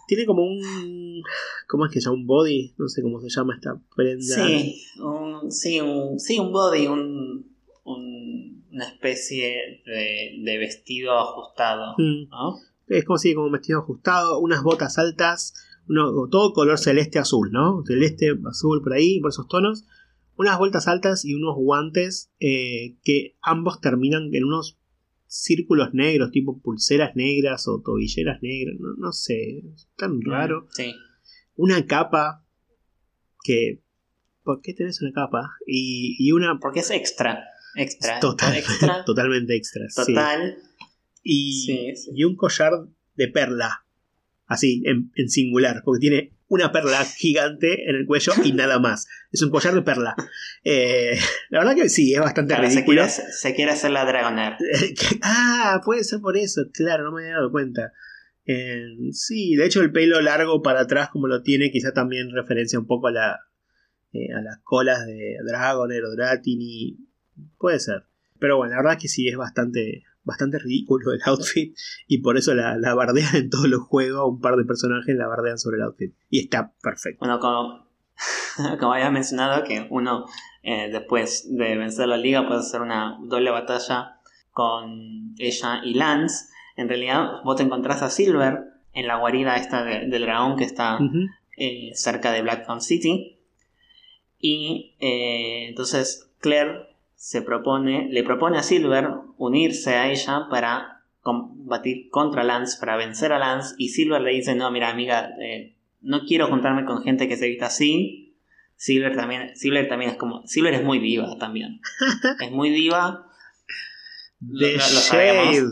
tiene como un. ¿Cómo es que se llama? Un body. No sé cómo se llama esta prenda. Sí, un, sí, un, sí, un body, un, una especie de, vestido ajustado. Mm. ¿no? Es como si como un vestido ajustado, unas botas altas, uno, todo color celeste azul, ¿no? Celeste, azul por ahí, por esos tonos. Unas vueltas altas y unos guantes eh, que ambos terminan en unos círculos negros, tipo pulseras negras o tobilleras negras, no, sé, es tan raro. Sí. Una capa que... ¿Por qué tenés una capa? Y, y una... Porque es extra. Extra. Total, Totalmente extra. Total. Y, y un collar de perla. Así, en, en singular, porque tiene una perla gigante en el cuello y nada más. Es un collar de perla. Eh, la verdad que sí, es bastante ridículo. Se quiere, hacer la Dragonair. ah, puede ser por eso, claro, no me había dado cuenta. Eh, sí, de hecho el pelo largo para atrás como lo tiene, quizá también referencia un poco a la eh, a las colas de Dragonair o Dratini. Puede ser. Pero bueno, la verdad que sí, es bastante, bastante ridículo el outfit y por eso la, la bardean en todos los juegos, un par de personajes la bardean sobre el outfit y está perfecto. Bueno, como, como había mencionado que uno eh, después de vencer la liga puede hacer una doble batalla con ella y Lance, en realidad vos te encontrás a Silver en la guarida esta del dragón que está eh, cerca de Blackthorn City. Y eh, entonces Claire se propone, le propone a Silver unirse a ella para combatir contra Lance, para vencer a Lance, y Silver le dice, no, mira amiga, eh, no quiero juntarme con gente que se vista así. Silver también, Silver también es como, Silver es muy diva también. es muy diva. De Shade.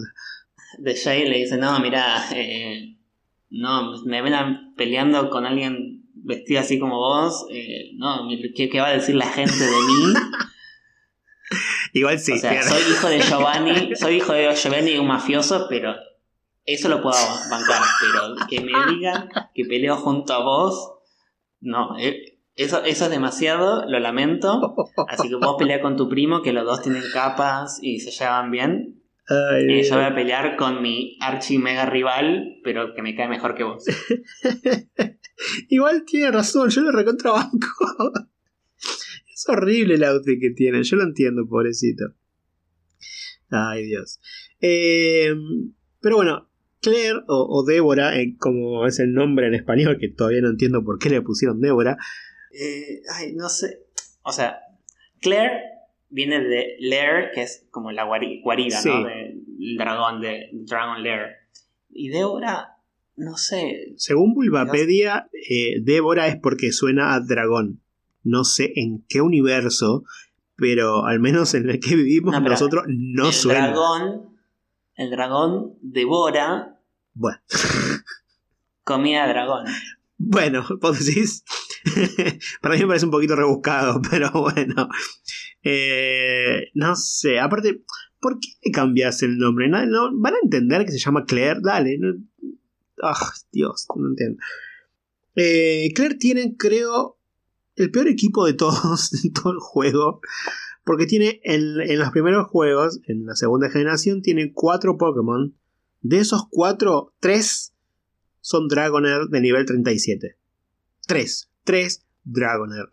De Shade le dice, no, mira, eh, no, me ven peleando con alguien vestida así como vos, eh, no, ¿qué, ¿qué, va a decir la gente de mí? Igual sí. O sea, soy hijo de Giovanni, soy hijo de Giovanni, un mafioso, pero eso lo puedo bancar. Pero que me digan que peleo junto a vos, no. Eh, eso, eso es demasiado, lo lamento. Así que vos pelear con tu primo, que los dos tienen capas y se llevan bien. y yo voy a pelear con mi archi mega rival, pero que me cae mejor que vos. Igual tiene razón, yo lo recontrabanco horrible el outfit que tiene. Yo lo entiendo, pobrecito. Ay, Dios. Eh, pero bueno, Claire o, Débora, eh, como es el nombre en español, que todavía no entiendo por qué le pusieron Débora. Eh, ay, no sé. O sea, Claire viene de Lair, que es como la guarida, ¿no? Del dragón, de Dragon Lair. Y Débora, no sé. Según Bulbapedia, Débora es porque suena a dragón no sé en qué universo, pero al menos en el que vivimos nosotros no el suena. Dragón, el dragón devora. Bueno. comida dragón. Bueno, vos decís. Para mí me parece un poquito rebuscado, pero bueno. Eh, no sé, aparte, ¿por qué cambias el nombre? ¿No, van a entender que se llama Claire? Dale. Ah, Dios, no entiendo. Eh, Claire tiene, creo, el peor equipo de todos, en todo el juego. Porque tiene en, los primeros juegos, en la segunda generación, tiene cuatro Pokémon. De esos cuatro, tres son Dragonair de nivel 37. Tres. Tres Dragonair.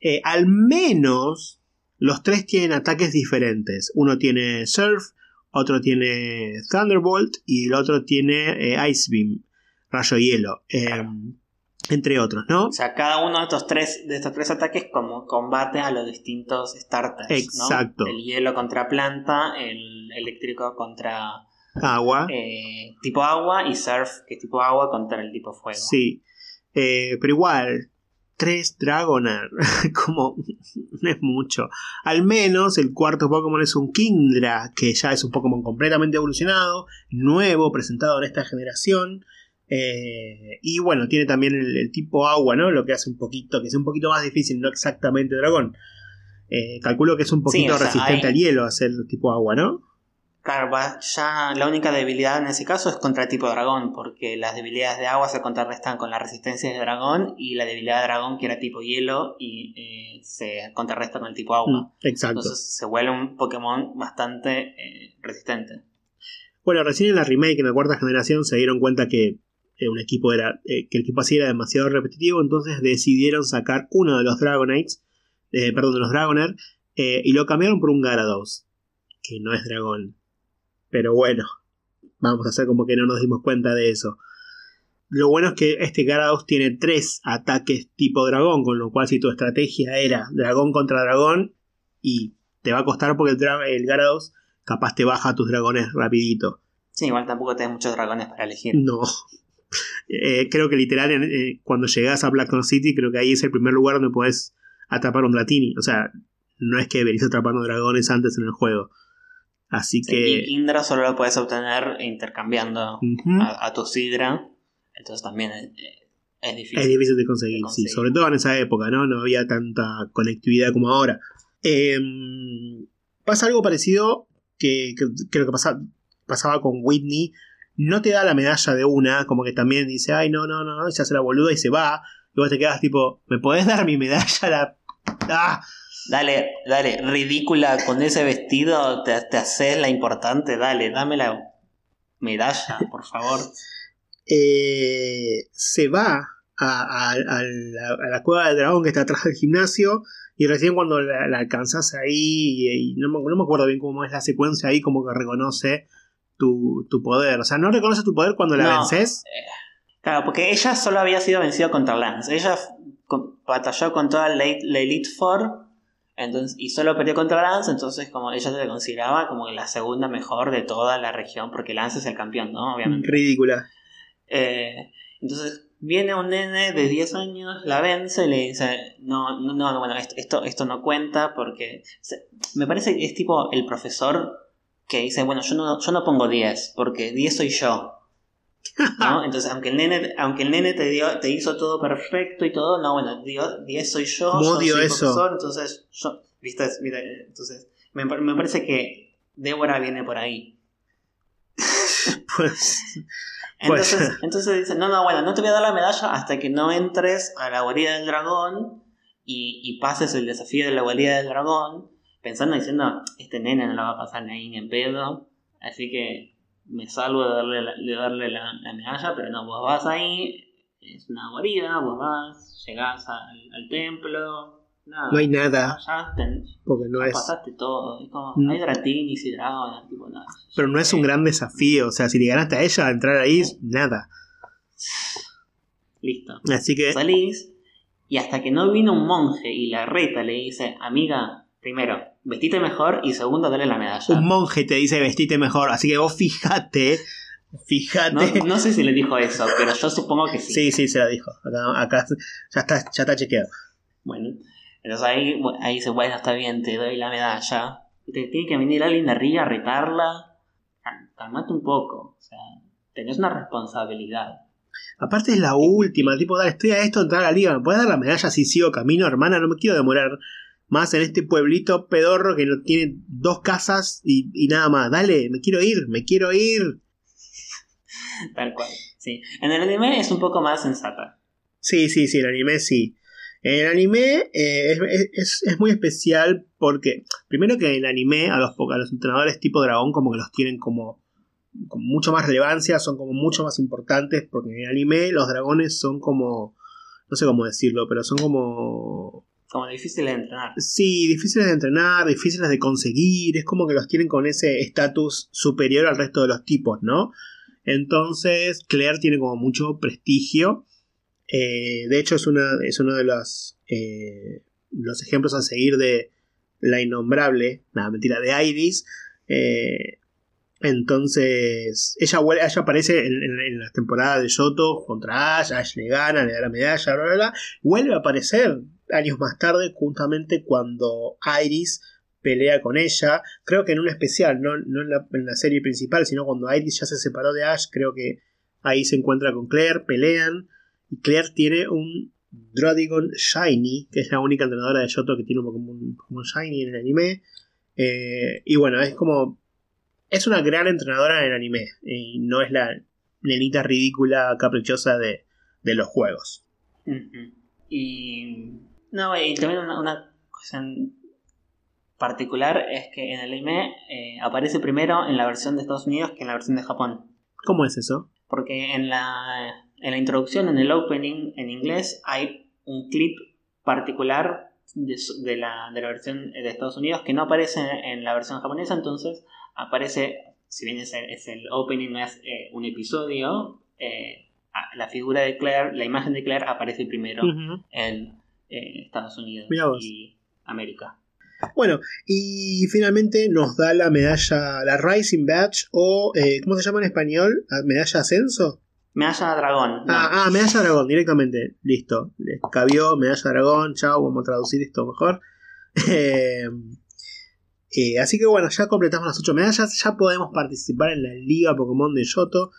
Eh, al menos los tres tienen ataques diferentes. Uno tiene Surf, otro tiene Thunderbolt y el otro tiene eh, Ice Beam, rayo hielo. Em, entre otros, ¿no? O sea, cada uno de estos tres, de estos tres ataques como combate a los distintos starters. Exacto. El hielo contra planta, el eléctrico contra agua. Eh, tipo agua y surf, que es tipo agua contra el tipo fuego. Sí. Eh, pero igual, tres Dragonair, como no es mucho. Al menos el cuarto Pokémon es un Kingdra, que ya es un Pokémon completamente evolucionado, nuevo, presentado en esta generación. Eh, y bueno, tiene también el, tipo agua, ¿no? Lo que hace un poquito, que es un poquito más difícil, no exactamente dragón. Eh, calculo que es un poquito resistente al hielo hacer tipo agua, ¿no? Claro, ya la única debilidad en ese caso es contra el tipo dragón, porque las debilidades de agua se contrarrestan con la resistencia de dragón y la debilidad de dragón que era tipo hielo y eh, se contrarresta con el tipo agua. Mm, exacto. Entonces se vuelve un Pokémon bastante eh, resistente. Bueno, recién en la remake, en la cuarta generación, se dieron cuenta que eh, un equipo era que el equipo así era demasiado repetitivo, entonces decidieron sacar uno de los Dragonites, perdón, de los Dragonair, y lo cambiaron por un Garados, que no es dragón pero bueno, vamos a hacer como que no nos dimos cuenta de eso. Lo bueno es que este Garados tiene tres ataques tipo dragón, con lo cual si tu estrategia era dragón contra dragón, y te va a costar porque el, el Garados capaz te baja tus dragones rapidito. Sí, igual tampoco tenés muchos dragones para elegir. No. Eh, creo que literal eh, cuando llegas a Blackthorn City, creo que ahí es el primer lugar donde puedes atrapar un Dratini. O sea, no es que venís atrapando dragones antes en el juego. Así que. Y Indra solo lo puedes obtener intercambiando a, tu Sidra. Entonces también es, difícil. Es difícil de conseguir, sí. Sobre todo en esa época, ¿no? No había tanta conectividad como ahora. Em, pasa algo parecido que, creo que pasa, pasaba con Whitney. No te da la medalla de una, como que también dice, ay, no, no, no, y se hace la boluda y se va. Y vos te quedas tipo, ¿me podés dar mi medalla? La... ¡Ah! Dale, dale, ridícula con ese vestido, te, te haces la importante, dale, dame la medalla, por favor. Eh, se va a, la, cueva del dragón que está atrás del gimnasio y recién cuando la, alcanzas ahí, y, no, me, acuerdo bien cómo es la secuencia ahí, como que reconoce tu, poder. O sea, no reconoce tu poder cuando la vences. Eh, claro, porque ella solo había sido vencida contra Lance. Ella batalló con toda la Elite Four entonces, y solo perdió contra Lance, entonces como ella se consideraba como la segunda mejor de toda la región, porque Lance es el campeón, ¿no? Obviamente. Ridícula. Eh, entonces viene un nene de 10 años, la vence y le dice, no, no, no bueno, esto, esto, no cuenta porque me parece que es tipo el profesor que dice, bueno, yo no, yo no pongo 10, porque 10 soy yo. ¿no? Entonces, aunque el nene, aunque el nene te, dio, te hizo todo perfecto y todo, no, bueno, 10 soy yo, yo soy eso. profesor, entonces, yo, ¿viste? Entonces, me, me, parece que Débora viene por ahí. pues, entonces, pues. entonces dice, no, no, bueno, no te voy a dar la medalla hasta que no entres a la guarida del dragón y, y pases el desafío de la guarida del dragón, pensando diciendo, este nene no lo va a pasar ni ahí ni en pedo, así que me salvo de darle, la, de darle la, medalla, pero no, vos vas ahí, es una guarida, vos vas, llegás al, templo, nada. No hay nada. porque no es... Pasaste todo, es como, no hay dratinis y dragones, tipo nada. Pero no es un gran desafío, o sea, si le ganaste a ella, entrar ahí, nada. Listo. Así que... Salís, y hasta que no vino un monje y la reta le dice, amiga, primero, vestite mejor y segundo, dale la medalla. Un monje te dice vestite mejor, así que vos fíjate. Fíjate. No, sé si le dijo eso, pero yo supongo que sí. Sí, sí, se la dijo. Acá, ya, está, ya está chequeado. Bueno, entonces ahí, ahí dice, bueno, está bien, te doy la medalla. Te tiene que venir alguien de arriba a retarla. Calmate un poco. O sea, tenés una responsabilidad. Aparte es la última, tipo, dale, estoy a esto, entrar a la liga, ¿me puedes dar la medalla si sigo camino, hermana? No me quiero demorar más en este pueblito pedorro que no tiene dos casas y, nada más. Dale, me quiero ir, me quiero ir. Tal cual, sí. En el anime es un poco más sensata. Sí, sí, sí, el anime sí. En el anime eh, es, muy especial porque, primero que en el anime a los, a los entrenadores tipo dragón como que los tienen como con mucho más relevancia, son como mucho más importantes porque en el anime los dragones son como, no sé cómo decirlo, pero son como como difíciles de entrenar. Sí, difíciles de entrenar, difíciles de conseguir. Es como que los tienen con ese estatus superior al resto de los tipos, ¿no? Entonces, Claire tiene como mucho prestigio. Eh, de hecho, es, una, es uno de los, eh, los ejemplos a seguir de la innombrable, nada, mentira, de Iris. Eh, entonces, ella, ella aparece en, las temporadas de Yoto contra Ash, Ash le gana, le da la medalla, bla, bla, bla. Vuelve a aparecer años más tarde, justamente cuando Iris pelea con ella, creo que en un especial, no, en, la, serie principal, sino cuando Iris ya se separó de Ash, creo que Ahí se encuentra con Claire, pelean. Y Claire tiene un Drodigon Shiny, que es la única entrenadora de Yoto que tiene un Pokémon, Shiny en el anime. Eh, y bueno, es como. Es una gran entrenadora en el anime. Y no es la nenita ridícula, caprichosa de, de los juegos. Y. No, y también una, una cosa particular es que en el anime eh, aparece primero en la versión de Estados Unidos que en la versión de Japón. ¿Cómo es eso? Porque en la, en la introducción, en el opening en inglés, hay un clip particular de, la, de la versión de Estados Unidos que no aparece en la versión japonesa, entonces aparece, si bien es el, es el opening, no es eh, un episodio, eh, la figura de Claire, la imagen de Claire aparece primero en Estados Unidos y América. Bueno, y finalmente nos da la medalla, la Rising Badge o, eh, ¿cómo se llama en español? Ah, ¿Medalla Ascenso? Medalla Dragón. Ah, ah, Medalla Dragón, directamente. Listo. Les cabió Medalla Dragón. Chao, vamos a traducir esto mejor. Eh, así que bueno, ya completamos las 8 medallas. Ya podemos participar en la Liga Pokémon de Yoto.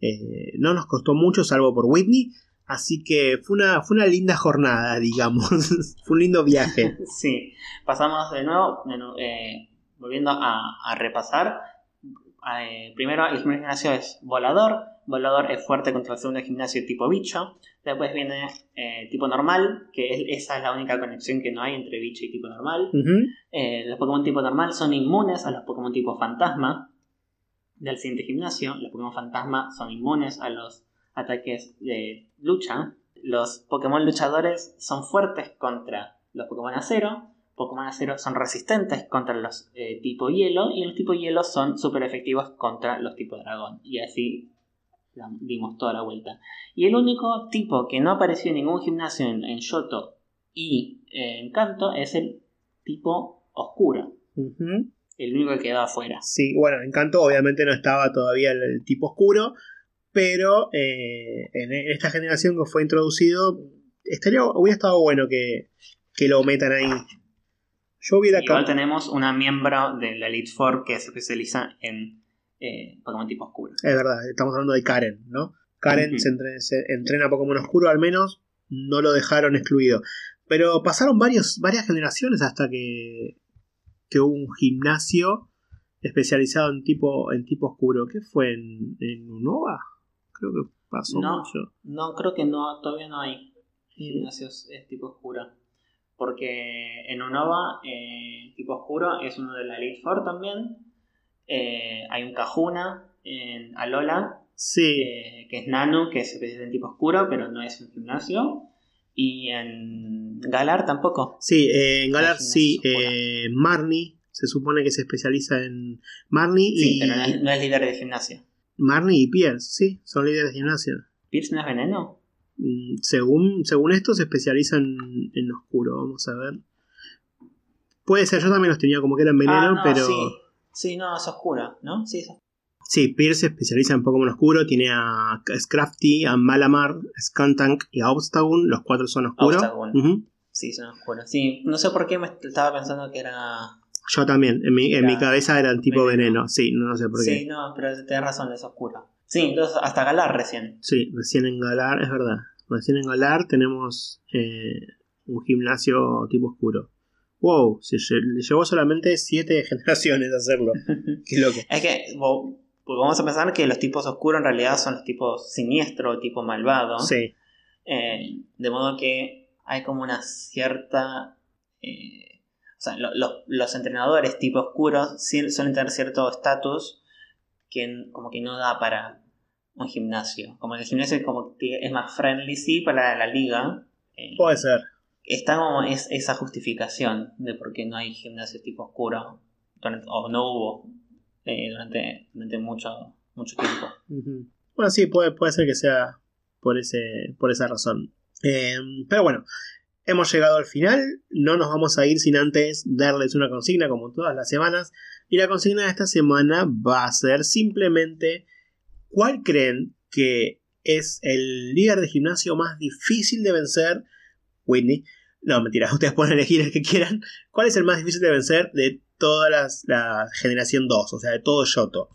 Eh, no nos costó mucho, salvo por Whitney. Así que fue una, fue una linda jornada, digamos. fue un lindo viaje. sí, pasamos de nuevo, eh, volviendo a, repasar. Eh, primero, el primer gimnasio es volador. Volador es fuerte contra el segundo gimnasio tipo bicho. Después viene eh, tipo normal, que esa es la única conexión que no hay entre bicho y tipo normal. los Pokémon tipo normal son inmunes a los Pokémon tipo fantasma del siguiente gimnasio. Los Pokémon fantasma son inmunes a los ataques de lucha, los Pokémon luchadores son fuertes contra los Pokémon acero, Pokémon acero son resistentes contra los eh, tipo hielo y los tipo hielo son súper efectivos contra los tipo dragón. Y así dimos toda la vuelta. Y el único tipo que no apareció en ningún gimnasio en, Yoto y en Kanto es el tipo oscuro. El único que quedaba afuera. Sí, bueno, en Kanto obviamente no estaba todavía el tipo oscuro pero eh, en esta generación que fue introducido, estaría, hubiera estado bueno que, lo metan ahí. Yo hubiera Igual tenemos una miembro de la Elite Four que se especializa en eh, Pokémon tipo oscuro. Es verdad, estamos hablando de Karen, ¿no? Karen se, entrena, Pokémon oscuro, al menos no lo dejaron excluido. Pero pasaron varios, varias generaciones hasta que, que hubo un gimnasio especializado en tipo, en tipo oscuro. ¿Qué fue? ¿En, en Unova? Creo que pasó no, No, creo que no, todavía no hay gimnasios tipo oscuro. Porque en Unova, eh, tipo oscuro, es uno de la Elite Four también. Eh, hay un Cajuna en Alola, sí. Eh, que es Nano, que es en tipo oscuro, pero no es un gimnasio. Y en Galar tampoco. Sí, en Galar sí. Marnie se supone que se especializa en Marnie. Sí, pero no es líder de gimnasio. Marnie y Pierce, sí, son líderes de gimnasio. ¿Pierce no es veneno? Mm, según, según esto se especializan en oscuro, vamos a ver. Puede ser, yo también los tenía como que eran veneno, ah, pero... Sí. no, es oscuro, ¿no? Sí, Sí, Pierce se especializa en Pokémon oscuro, tiene a Scrafty, a Malamar, Skuntank y a Obstagoon, los cuatro son oscuros. Sí, son oscuros. Sí, no sé por qué me estaba pensando que era yo también, en mi, en mi cabeza era el tipo veneno. sí, no, sé por qué. Sí, no, pero tenés razón, es oscuro. Sí, entonces hasta Galar recién. Sí, recién en Galar, es verdad. Recién en Galar tenemos eh, un gimnasio tipo oscuro. Wow, se le llevó solamente siete generaciones hacerlo. Qué loco. Es que pues vamos a pensar que los tipos oscuros en realidad son los tipos siniestro, tipo malvado. Sí. Eh, de modo que hay como una cierta eh, o sea, los entrenadores tipo oscuros suelen tener cierto estatus que como que no da para un gimnasio. Como el gimnasio es, como es más friendly, sí, para la, liga. Eh, Puede ser. Está como es, esa justificación de por qué no hay gimnasio tipo oscuro. o no hubo eh, durante, durante mucho, mucho tiempo. Bueno, sí, puede, puede ser que sea por, ese, por esa razón. Eh, pero bueno, Hemos llegado al final, no nos vamos a ir sin antes darles una consigna como todas las semanas. Y la consigna de esta semana va a ser simplemente ¿cuál creen que es el líder de gimnasio más difícil de vencer? Whitney. No, mentira, ustedes pueden elegir el que quieran. ¿Cuál es el más difícil de vencer de toda la generación 2? O sea, de todo Yoto.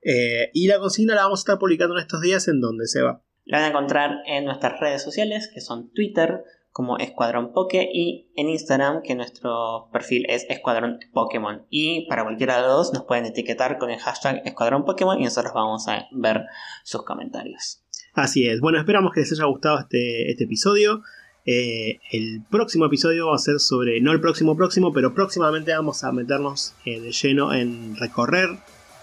Eh, y la consigna la vamos a estar publicando en estos días en donde se va. La van a encontrar en nuestras redes sociales, que son Twitter como Escuadrón Poke y en Instagram, que nuestro perfil es Escuadrón Pokémon. Y para cualquiera de los dos nos pueden etiquetar con el hashtag Escuadrón Pokémon y nosotros vamos a ver sus comentarios. Así es. Bueno, esperamos que les haya gustado este, este episodio. Eh, el próximo episodio va a ser sobre, no el próximo próximo, pero próximamente vamos a meternos eh, de lleno en recorrer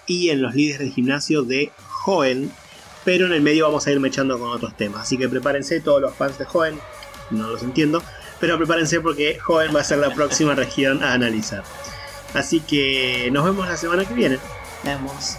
y en los líderes de gimnasio de Joven. Pero en el medio vamos a ir mechando con otros temas. Así que prepárense todos los fans de Joven. No los entiendo. Pero prepárense porque Joven va a ser la próxima región a analizar. Así que nos vemos la semana que viene. Nos vemos.